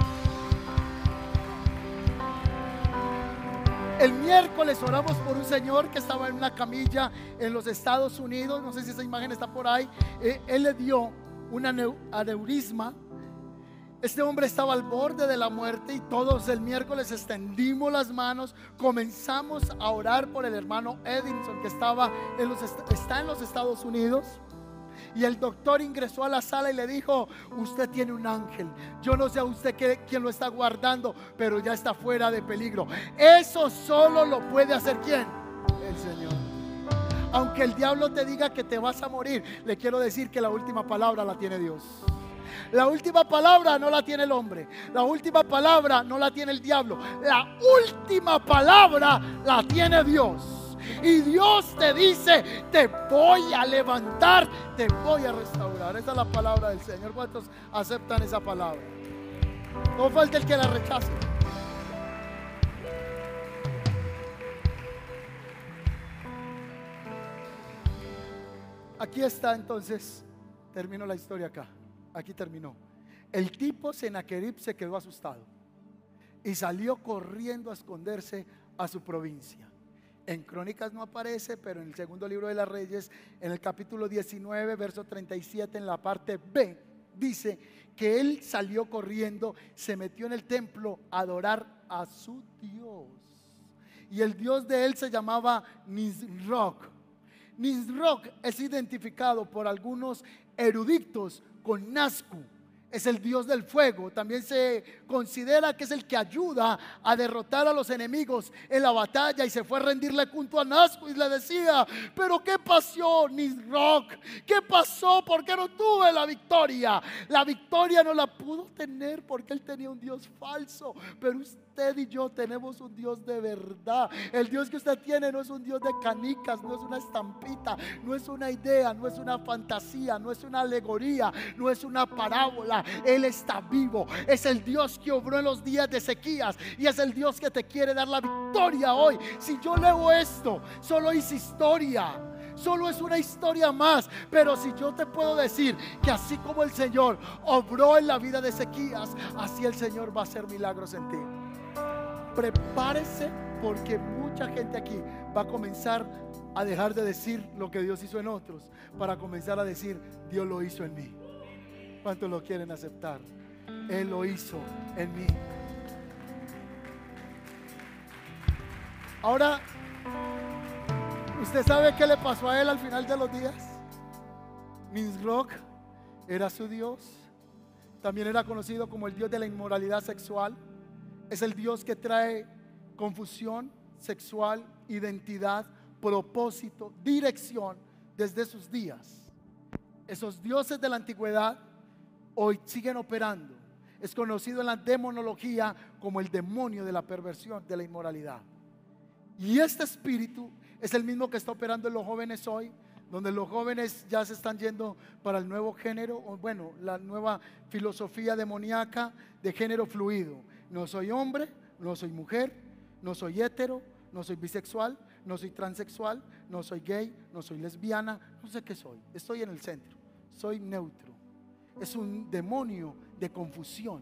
El miércoles oramos por un señor que estaba en una camilla en los Estados Unidos. No sé si esa imagen está por ahí. Eh, él le dio un aneurisma este hombre estaba al borde de la muerte y todos el miércoles extendimos las manos, comenzamos a orar por el hermano Edinson que estaba en los, está en los Estados Unidos. Y el doctor ingresó a la sala y le dijo, usted tiene un ángel. Yo no sé a usted quién lo está guardando, pero ya está fuera de peligro. Eso solo lo puede hacer quién? El Señor. Aunque el diablo te diga que te vas a morir, le quiero decir que la última palabra la tiene Dios. La última palabra no la tiene el hombre. La última palabra no la tiene el diablo. La última palabra la tiene Dios. Y Dios te dice, te voy a levantar, te voy a restaurar. Esa es la palabra del Señor. ¿Cuántos aceptan esa palabra? No falta el que la rechace. Aquí está entonces, termino la historia acá aquí terminó. El tipo Senaquerib se quedó asustado y salió corriendo a esconderse a su provincia. En Crónicas no aparece, pero en el segundo libro de las Reyes, en el capítulo 19, verso 37, en la parte B, dice que él salió corriendo, se metió en el templo a adorar a su Dios. Y el Dios de él se llamaba Nisroch. Nisroch es identificado por algunos eruditos con Nazcu es el Dios del fuego. También se considera que es el que ayuda a derrotar a los enemigos en la batalla. Y se fue a rendirle junto a Nazco y le decía, pero ¿qué pasó, Nisroch? ¿Qué pasó? ¿Por qué no tuve la victoria? La victoria no la pudo tener porque él tenía un Dios falso. Pero usted y yo tenemos un Dios de verdad. El Dios que usted tiene no es un Dios de canicas, no es una estampita, no es una idea, no es una fantasía, no es una alegoría, no es una parábola él está vivo. Es el Dios que obró en los días de sequías y es el Dios que te quiere dar la victoria hoy. Si yo leo esto, solo hice historia. Solo es una historia más. Pero si yo te puedo decir que así como el Señor obró en la vida de Ezequías, así el Señor va a hacer milagros en ti. Prepárese porque mucha gente aquí va a comenzar a dejar de decir lo que Dios hizo en otros para comenzar a decir Dios lo hizo en mí. ¿Cuántos lo quieren aceptar? Él lo hizo en mí. Ahora, ¿usted sabe qué le pasó a él al final de los días? Rock era su Dios. También era conocido como el Dios de la inmoralidad sexual. Es el Dios que trae confusión sexual, identidad, propósito, dirección desde sus días. Esos dioses de la antigüedad hoy siguen operando. Es conocido en la demonología como el demonio de la perversión, de la inmoralidad. Y este espíritu es el mismo que está operando en los jóvenes hoy, donde los jóvenes ya se están yendo para el nuevo género, o bueno, la nueva filosofía demoníaca de género fluido. No soy hombre, no soy mujer, no soy hetero, no soy bisexual, no soy transexual, no soy gay, no soy lesbiana, no sé qué soy. Estoy en el centro, soy neutro es un demonio de confusión.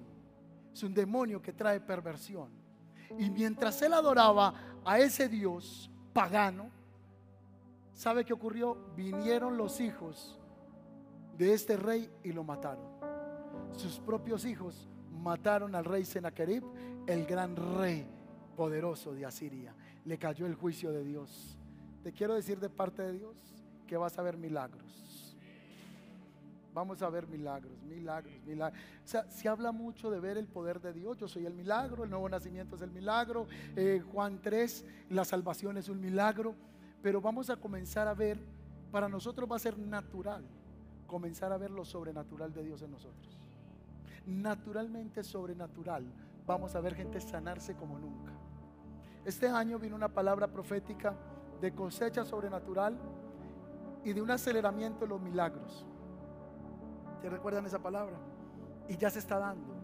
Es un demonio que trae perversión. Y mientras él adoraba a ese Dios pagano, ¿sabe qué ocurrió? Vinieron los hijos de este rey y lo mataron. Sus propios hijos mataron al rey Sennacherib, el gran rey poderoso de Asiria. Le cayó el juicio de Dios. Te quiero decir de parte de Dios que vas a ver milagros Vamos a ver milagros, milagros, milagros. O sea, se habla mucho de ver el poder de Dios. Yo soy el milagro, el nuevo nacimiento es el milagro. Eh, Juan 3, la salvación es un milagro. Pero vamos a comenzar a ver, para nosotros va a ser natural, comenzar a ver lo sobrenatural de Dios en nosotros. Naturalmente sobrenatural. Vamos a ver gente sanarse como nunca. Este año vino una palabra profética de cosecha sobrenatural y de un aceleramiento de los milagros. ¿Te recuerdan esa palabra? Y ya se está dando.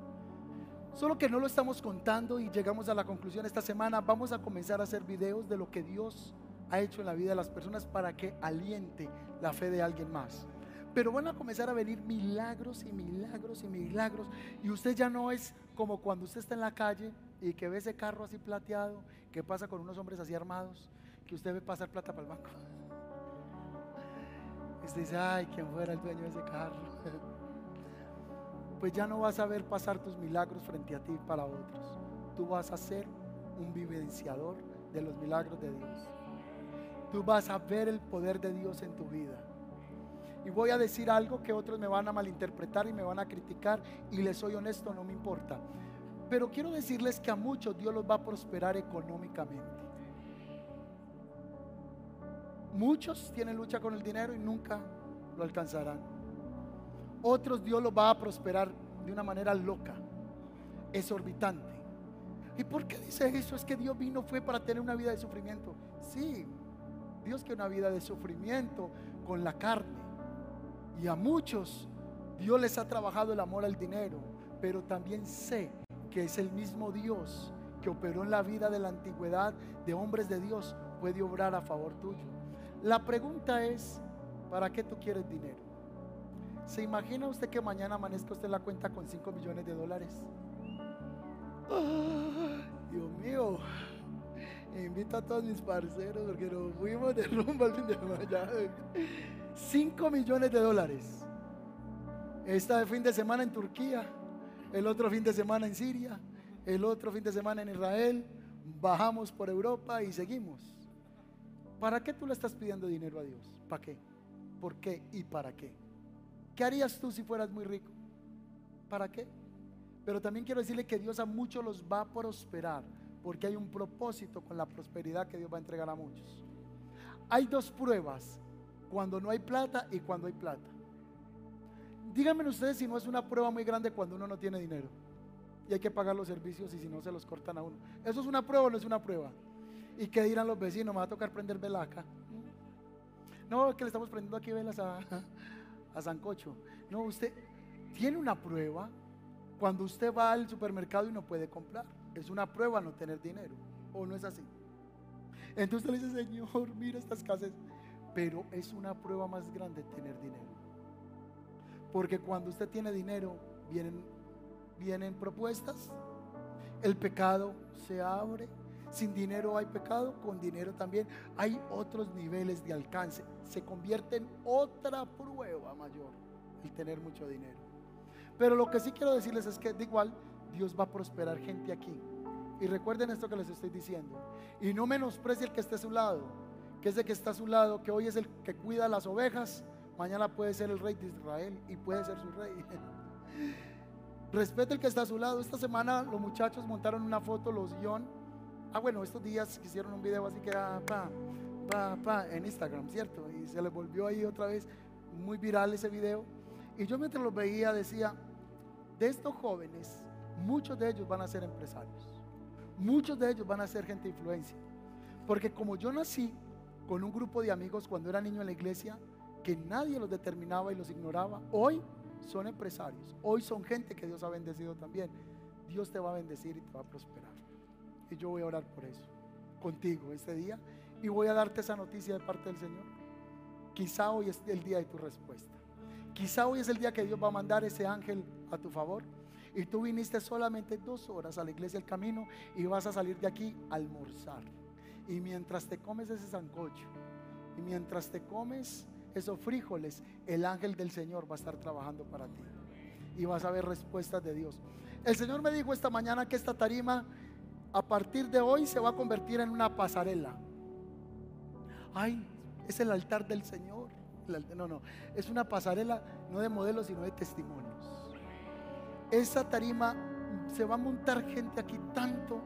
Solo que no lo estamos contando y llegamos a la conclusión esta semana. Vamos a comenzar a hacer videos de lo que Dios ha hecho en la vida de las personas para que aliente la fe de alguien más. Pero van a comenzar a venir milagros y milagros y milagros. Y usted ya no es como cuando usted está en la calle y que ve ese carro así plateado, que pasa con unos hombres así armados, que usted ve pasar plata para el banco. Y usted dice, ay, ¿quién fuera el dueño de ese carro? Pues ya no vas a ver pasar tus milagros frente a ti para otros. Tú vas a ser un vivenciador de los milagros de Dios. Tú vas a ver el poder de Dios en tu vida. Y voy a decir algo que otros me van a malinterpretar y me van a criticar y les soy honesto, no me importa. Pero quiero decirles que a muchos Dios los va a prosperar económicamente. Muchos tienen lucha con el dinero y nunca lo alcanzarán. Otros Dios los va a prosperar de una manera loca, exorbitante. ¿Y por qué dice eso? Es que Dios vino fue para tener una vida de sufrimiento. Sí, Dios quiere una vida de sufrimiento con la carne. Y a muchos Dios les ha trabajado el amor al dinero, pero también sé que es el mismo Dios que operó en la vida de la antigüedad de hombres de Dios, puede obrar a favor tuyo. La pregunta es, ¿para qué tú quieres dinero? ¿Se imagina usted que mañana amanezca usted la cuenta con 5 millones de dólares? ¡Ah! Dios mío. Invito a todos mis parceros porque nos fuimos de rumbo al fin de semana. 5 millones de dólares. Esta fin de semana en Turquía, el otro fin de semana en Siria, el otro fin de semana en Israel, bajamos por Europa y seguimos. ¿Para qué tú le estás pidiendo dinero a Dios? ¿Para qué? ¿Por qué y para qué? ¿Qué harías tú si fueras muy rico? ¿Para qué? Pero también quiero decirle que Dios a muchos los va a prosperar porque hay un propósito con la prosperidad que Dios va a entregar a muchos. Hay dos pruebas, cuando no hay plata y cuando hay plata. Díganme ustedes si no es una prueba muy grande cuando uno no tiene dinero y hay que pagar los servicios y si no se los cortan a uno. ¿Eso es una prueba o no es una prueba? ¿Y qué dirán los vecinos? Me va a tocar prender velaca. No, que le estamos prendiendo aquí velas a, a Sancocho. No, usted tiene una prueba cuando usted va al supermercado y no puede comprar. Es una prueba no tener dinero. ¿O no es así? Entonces usted le dice, Señor, mira estas casas. Pero es una prueba más grande tener dinero. Porque cuando usted tiene dinero, vienen, vienen propuestas. El pecado se abre. Sin dinero hay pecado, con dinero también hay otros niveles de alcance. Se convierte en otra prueba mayor el tener mucho dinero. Pero lo que sí quiero decirles es que de igual Dios va a prosperar gente aquí. Y recuerden esto que les estoy diciendo. Y no menosprecie el que esté a su lado, que es el que está a su lado, que hoy es el que cuida las ovejas, mañana puede ser el rey de Israel y puede ser su rey. Respete el que está a su lado. Esta semana los muchachos montaron una foto, los guion. Ah, bueno, estos días hicieron un video así que era en Instagram, ¿cierto? Y se le volvió ahí otra vez muy viral ese video. Y yo mientras los veía decía, de estos jóvenes, muchos de ellos van a ser empresarios. Muchos de ellos van a ser gente de influencia. Porque como yo nací con un grupo de amigos cuando era niño en la iglesia, que nadie los determinaba y los ignoraba, hoy son empresarios. Hoy son gente que Dios ha bendecido también. Dios te va a bendecir y te va a prosperar. Y yo voy a orar por eso, contigo este día. Y voy a darte esa noticia de parte del Señor. Quizá hoy es el día de tu respuesta. Quizá hoy es el día que Dios va a mandar ese ángel a tu favor. Y tú viniste solamente dos horas a la iglesia del camino y vas a salir de aquí a almorzar. Y mientras te comes ese sancocho, y mientras te comes esos frijoles, el ángel del Señor va a estar trabajando para ti. Y vas a ver respuestas de Dios. El Señor me dijo esta mañana que esta tarima a partir de hoy se va a convertir en una pasarela. Ay, es el altar del Señor. No, no, es una pasarela no de modelos, sino de testimonios. Esa tarima se va a montar gente aquí tanto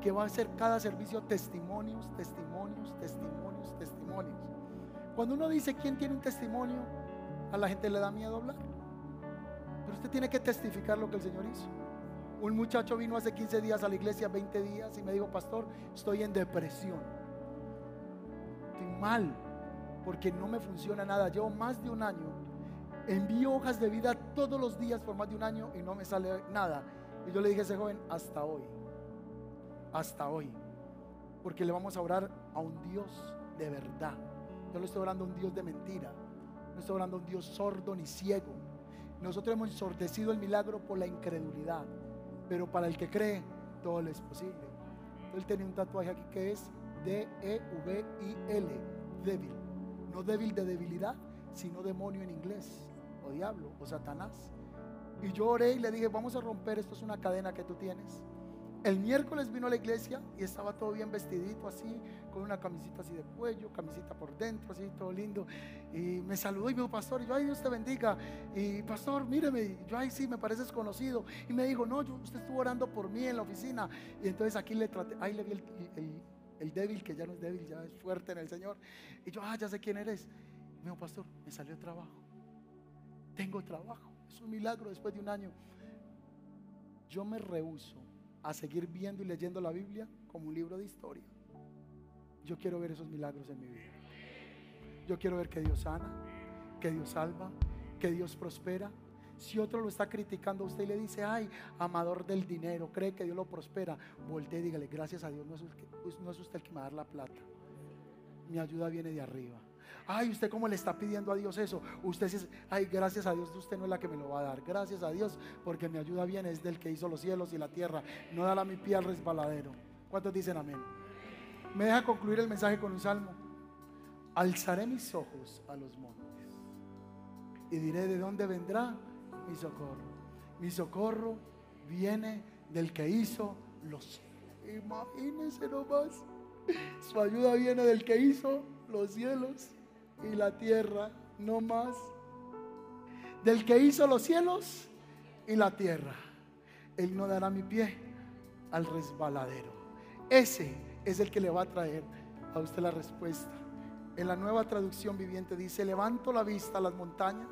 que va a hacer cada servicio testimonios, testimonios, testimonios, testimonios. Cuando uno dice quién tiene un testimonio, a la gente le da miedo hablar. Pero usted tiene que testificar lo que el Señor hizo. Un muchacho vino hace 15 días a la iglesia, 20 días, y me dijo, pastor, estoy en depresión. Estoy mal, porque no me funciona nada. Llevo más de un año. Envío hojas de vida todos los días por más de un año y no me sale nada. Y yo le dije a ese joven, hasta hoy. Hasta hoy. Porque le vamos a orar a un Dios de verdad. Yo le estoy orando a un Dios de mentira. No estoy orando a un Dios sordo ni ciego. Nosotros hemos ensordecido el milagro por la incredulidad. Pero para el que cree, todo le es posible. Él tenía un tatuaje aquí que es D-E-V-I-L, débil. No débil de debilidad, sino demonio en inglés, o diablo, o Satanás. Y yo oré y le dije, vamos a romper, esto es una cadena que tú tienes. El miércoles vino a la iglesia y estaba todo bien vestidito así, con una camisita así de cuello, camisita por dentro, así todo lindo. Y me saludó y me dijo, pastor, y yo, ay, Dios te bendiga. Y pastor, míreme, yo, ay, sí, me pareces conocido. Y me dijo, no, yo, usted estuvo orando por mí en la oficina. Y entonces aquí le traté, ahí le vi el, el, el débil, que ya no es débil, ya es fuerte en el Señor. Y yo, ah, ya sé quién eres. Y me dijo, pastor, me salió trabajo. Tengo trabajo. Es un milagro después de un año. Yo me rehuso a seguir viendo y leyendo la Biblia como un libro de historia. Yo quiero ver esos milagros en mi vida. Yo quiero ver que Dios sana, que Dios salva, que Dios prospera. Si otro lo está criticando a usted y le dice, ay, amador del dinero, cree que Dios lo prospera, voltee y dígale, gracias a Dios, no es, usted, no es usted el que me va a dar la plata. Mi ayuda viene de arriba. Ay, ¿usted cómo le está pidiendo a Dios eso? Usted dice, ay, gracias a Dios, usted no es la que me lo va a dar. Gracias a Dios, porque mi ayuda viene es del que hizo los cielos y la tierra. No dará mi pie al resbaladero. ¿Cuántos dicen amén? Me deja concluir el mensaje con un salmo. Alzaré mis ojos a los montes y diré de dónde vendrá mi socorro. Mi socorro viene del que hizo los Imagínense nomás. Su ayuda viene del que hizo los cielos y la tierra, no más. Del que hizo los cielos y la tierra. Él no dará mi pie al resbaladero. Ese es el que le va a traer a usted la respuesta. En la nueva traducción viviente dice, levanto la vista a las montañas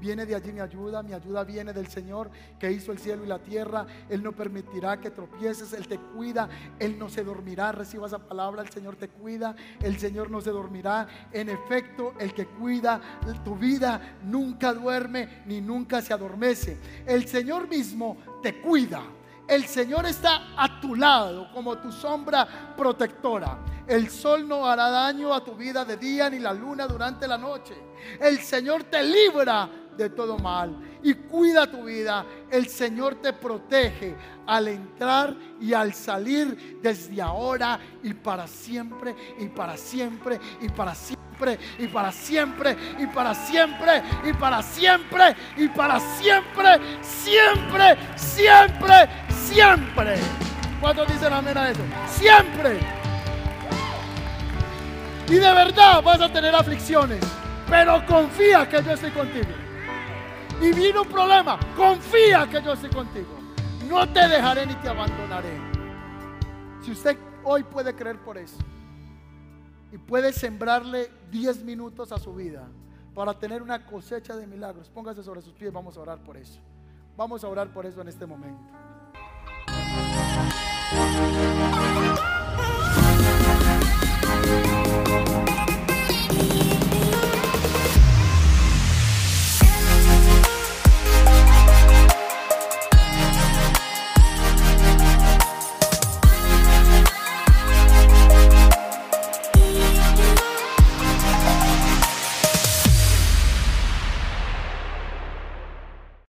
Viene de allí mi ayuda, mi ayuda viene del Señor que hizo el cielo y la tierra. Él no permitirá que tropieces, Él te cuida, Él no se dormirá. Reciba esa palabra, el Señor te cuida, el Señor no se dormirá. En efecto, el que cuida tu vida nunca duerme ni nunca se adormece. El Señor mismo te cuida. El Señor está a tu lado como tu sombra protectora. El sol no hará daño a tu vida de día ni la luna durante la noche. El Señor te libra de todo mal y cuida tu vida. El Señor te protege al entrar y al salir desde ahora y para siempre y para siempre y para siempre y para siempre y para siempre y para siempre y para siempre, siempre, siempre, siempre. ¿Cuántos dicen amén a eso? Siempre. Y de verdad vas a tener aflicciones, pero confía que yo estoy contigo y vino un problema, confía que yo estoy contigo. No te dejaré ni te abandonaré. Si usted hoy puede creer por eso y puede sembrarle 10 minutos a su vida para tener una cosecha de milagros, póngase sobre sus pies, vamos a orar por eso. Vamos a orar por eso en este momento.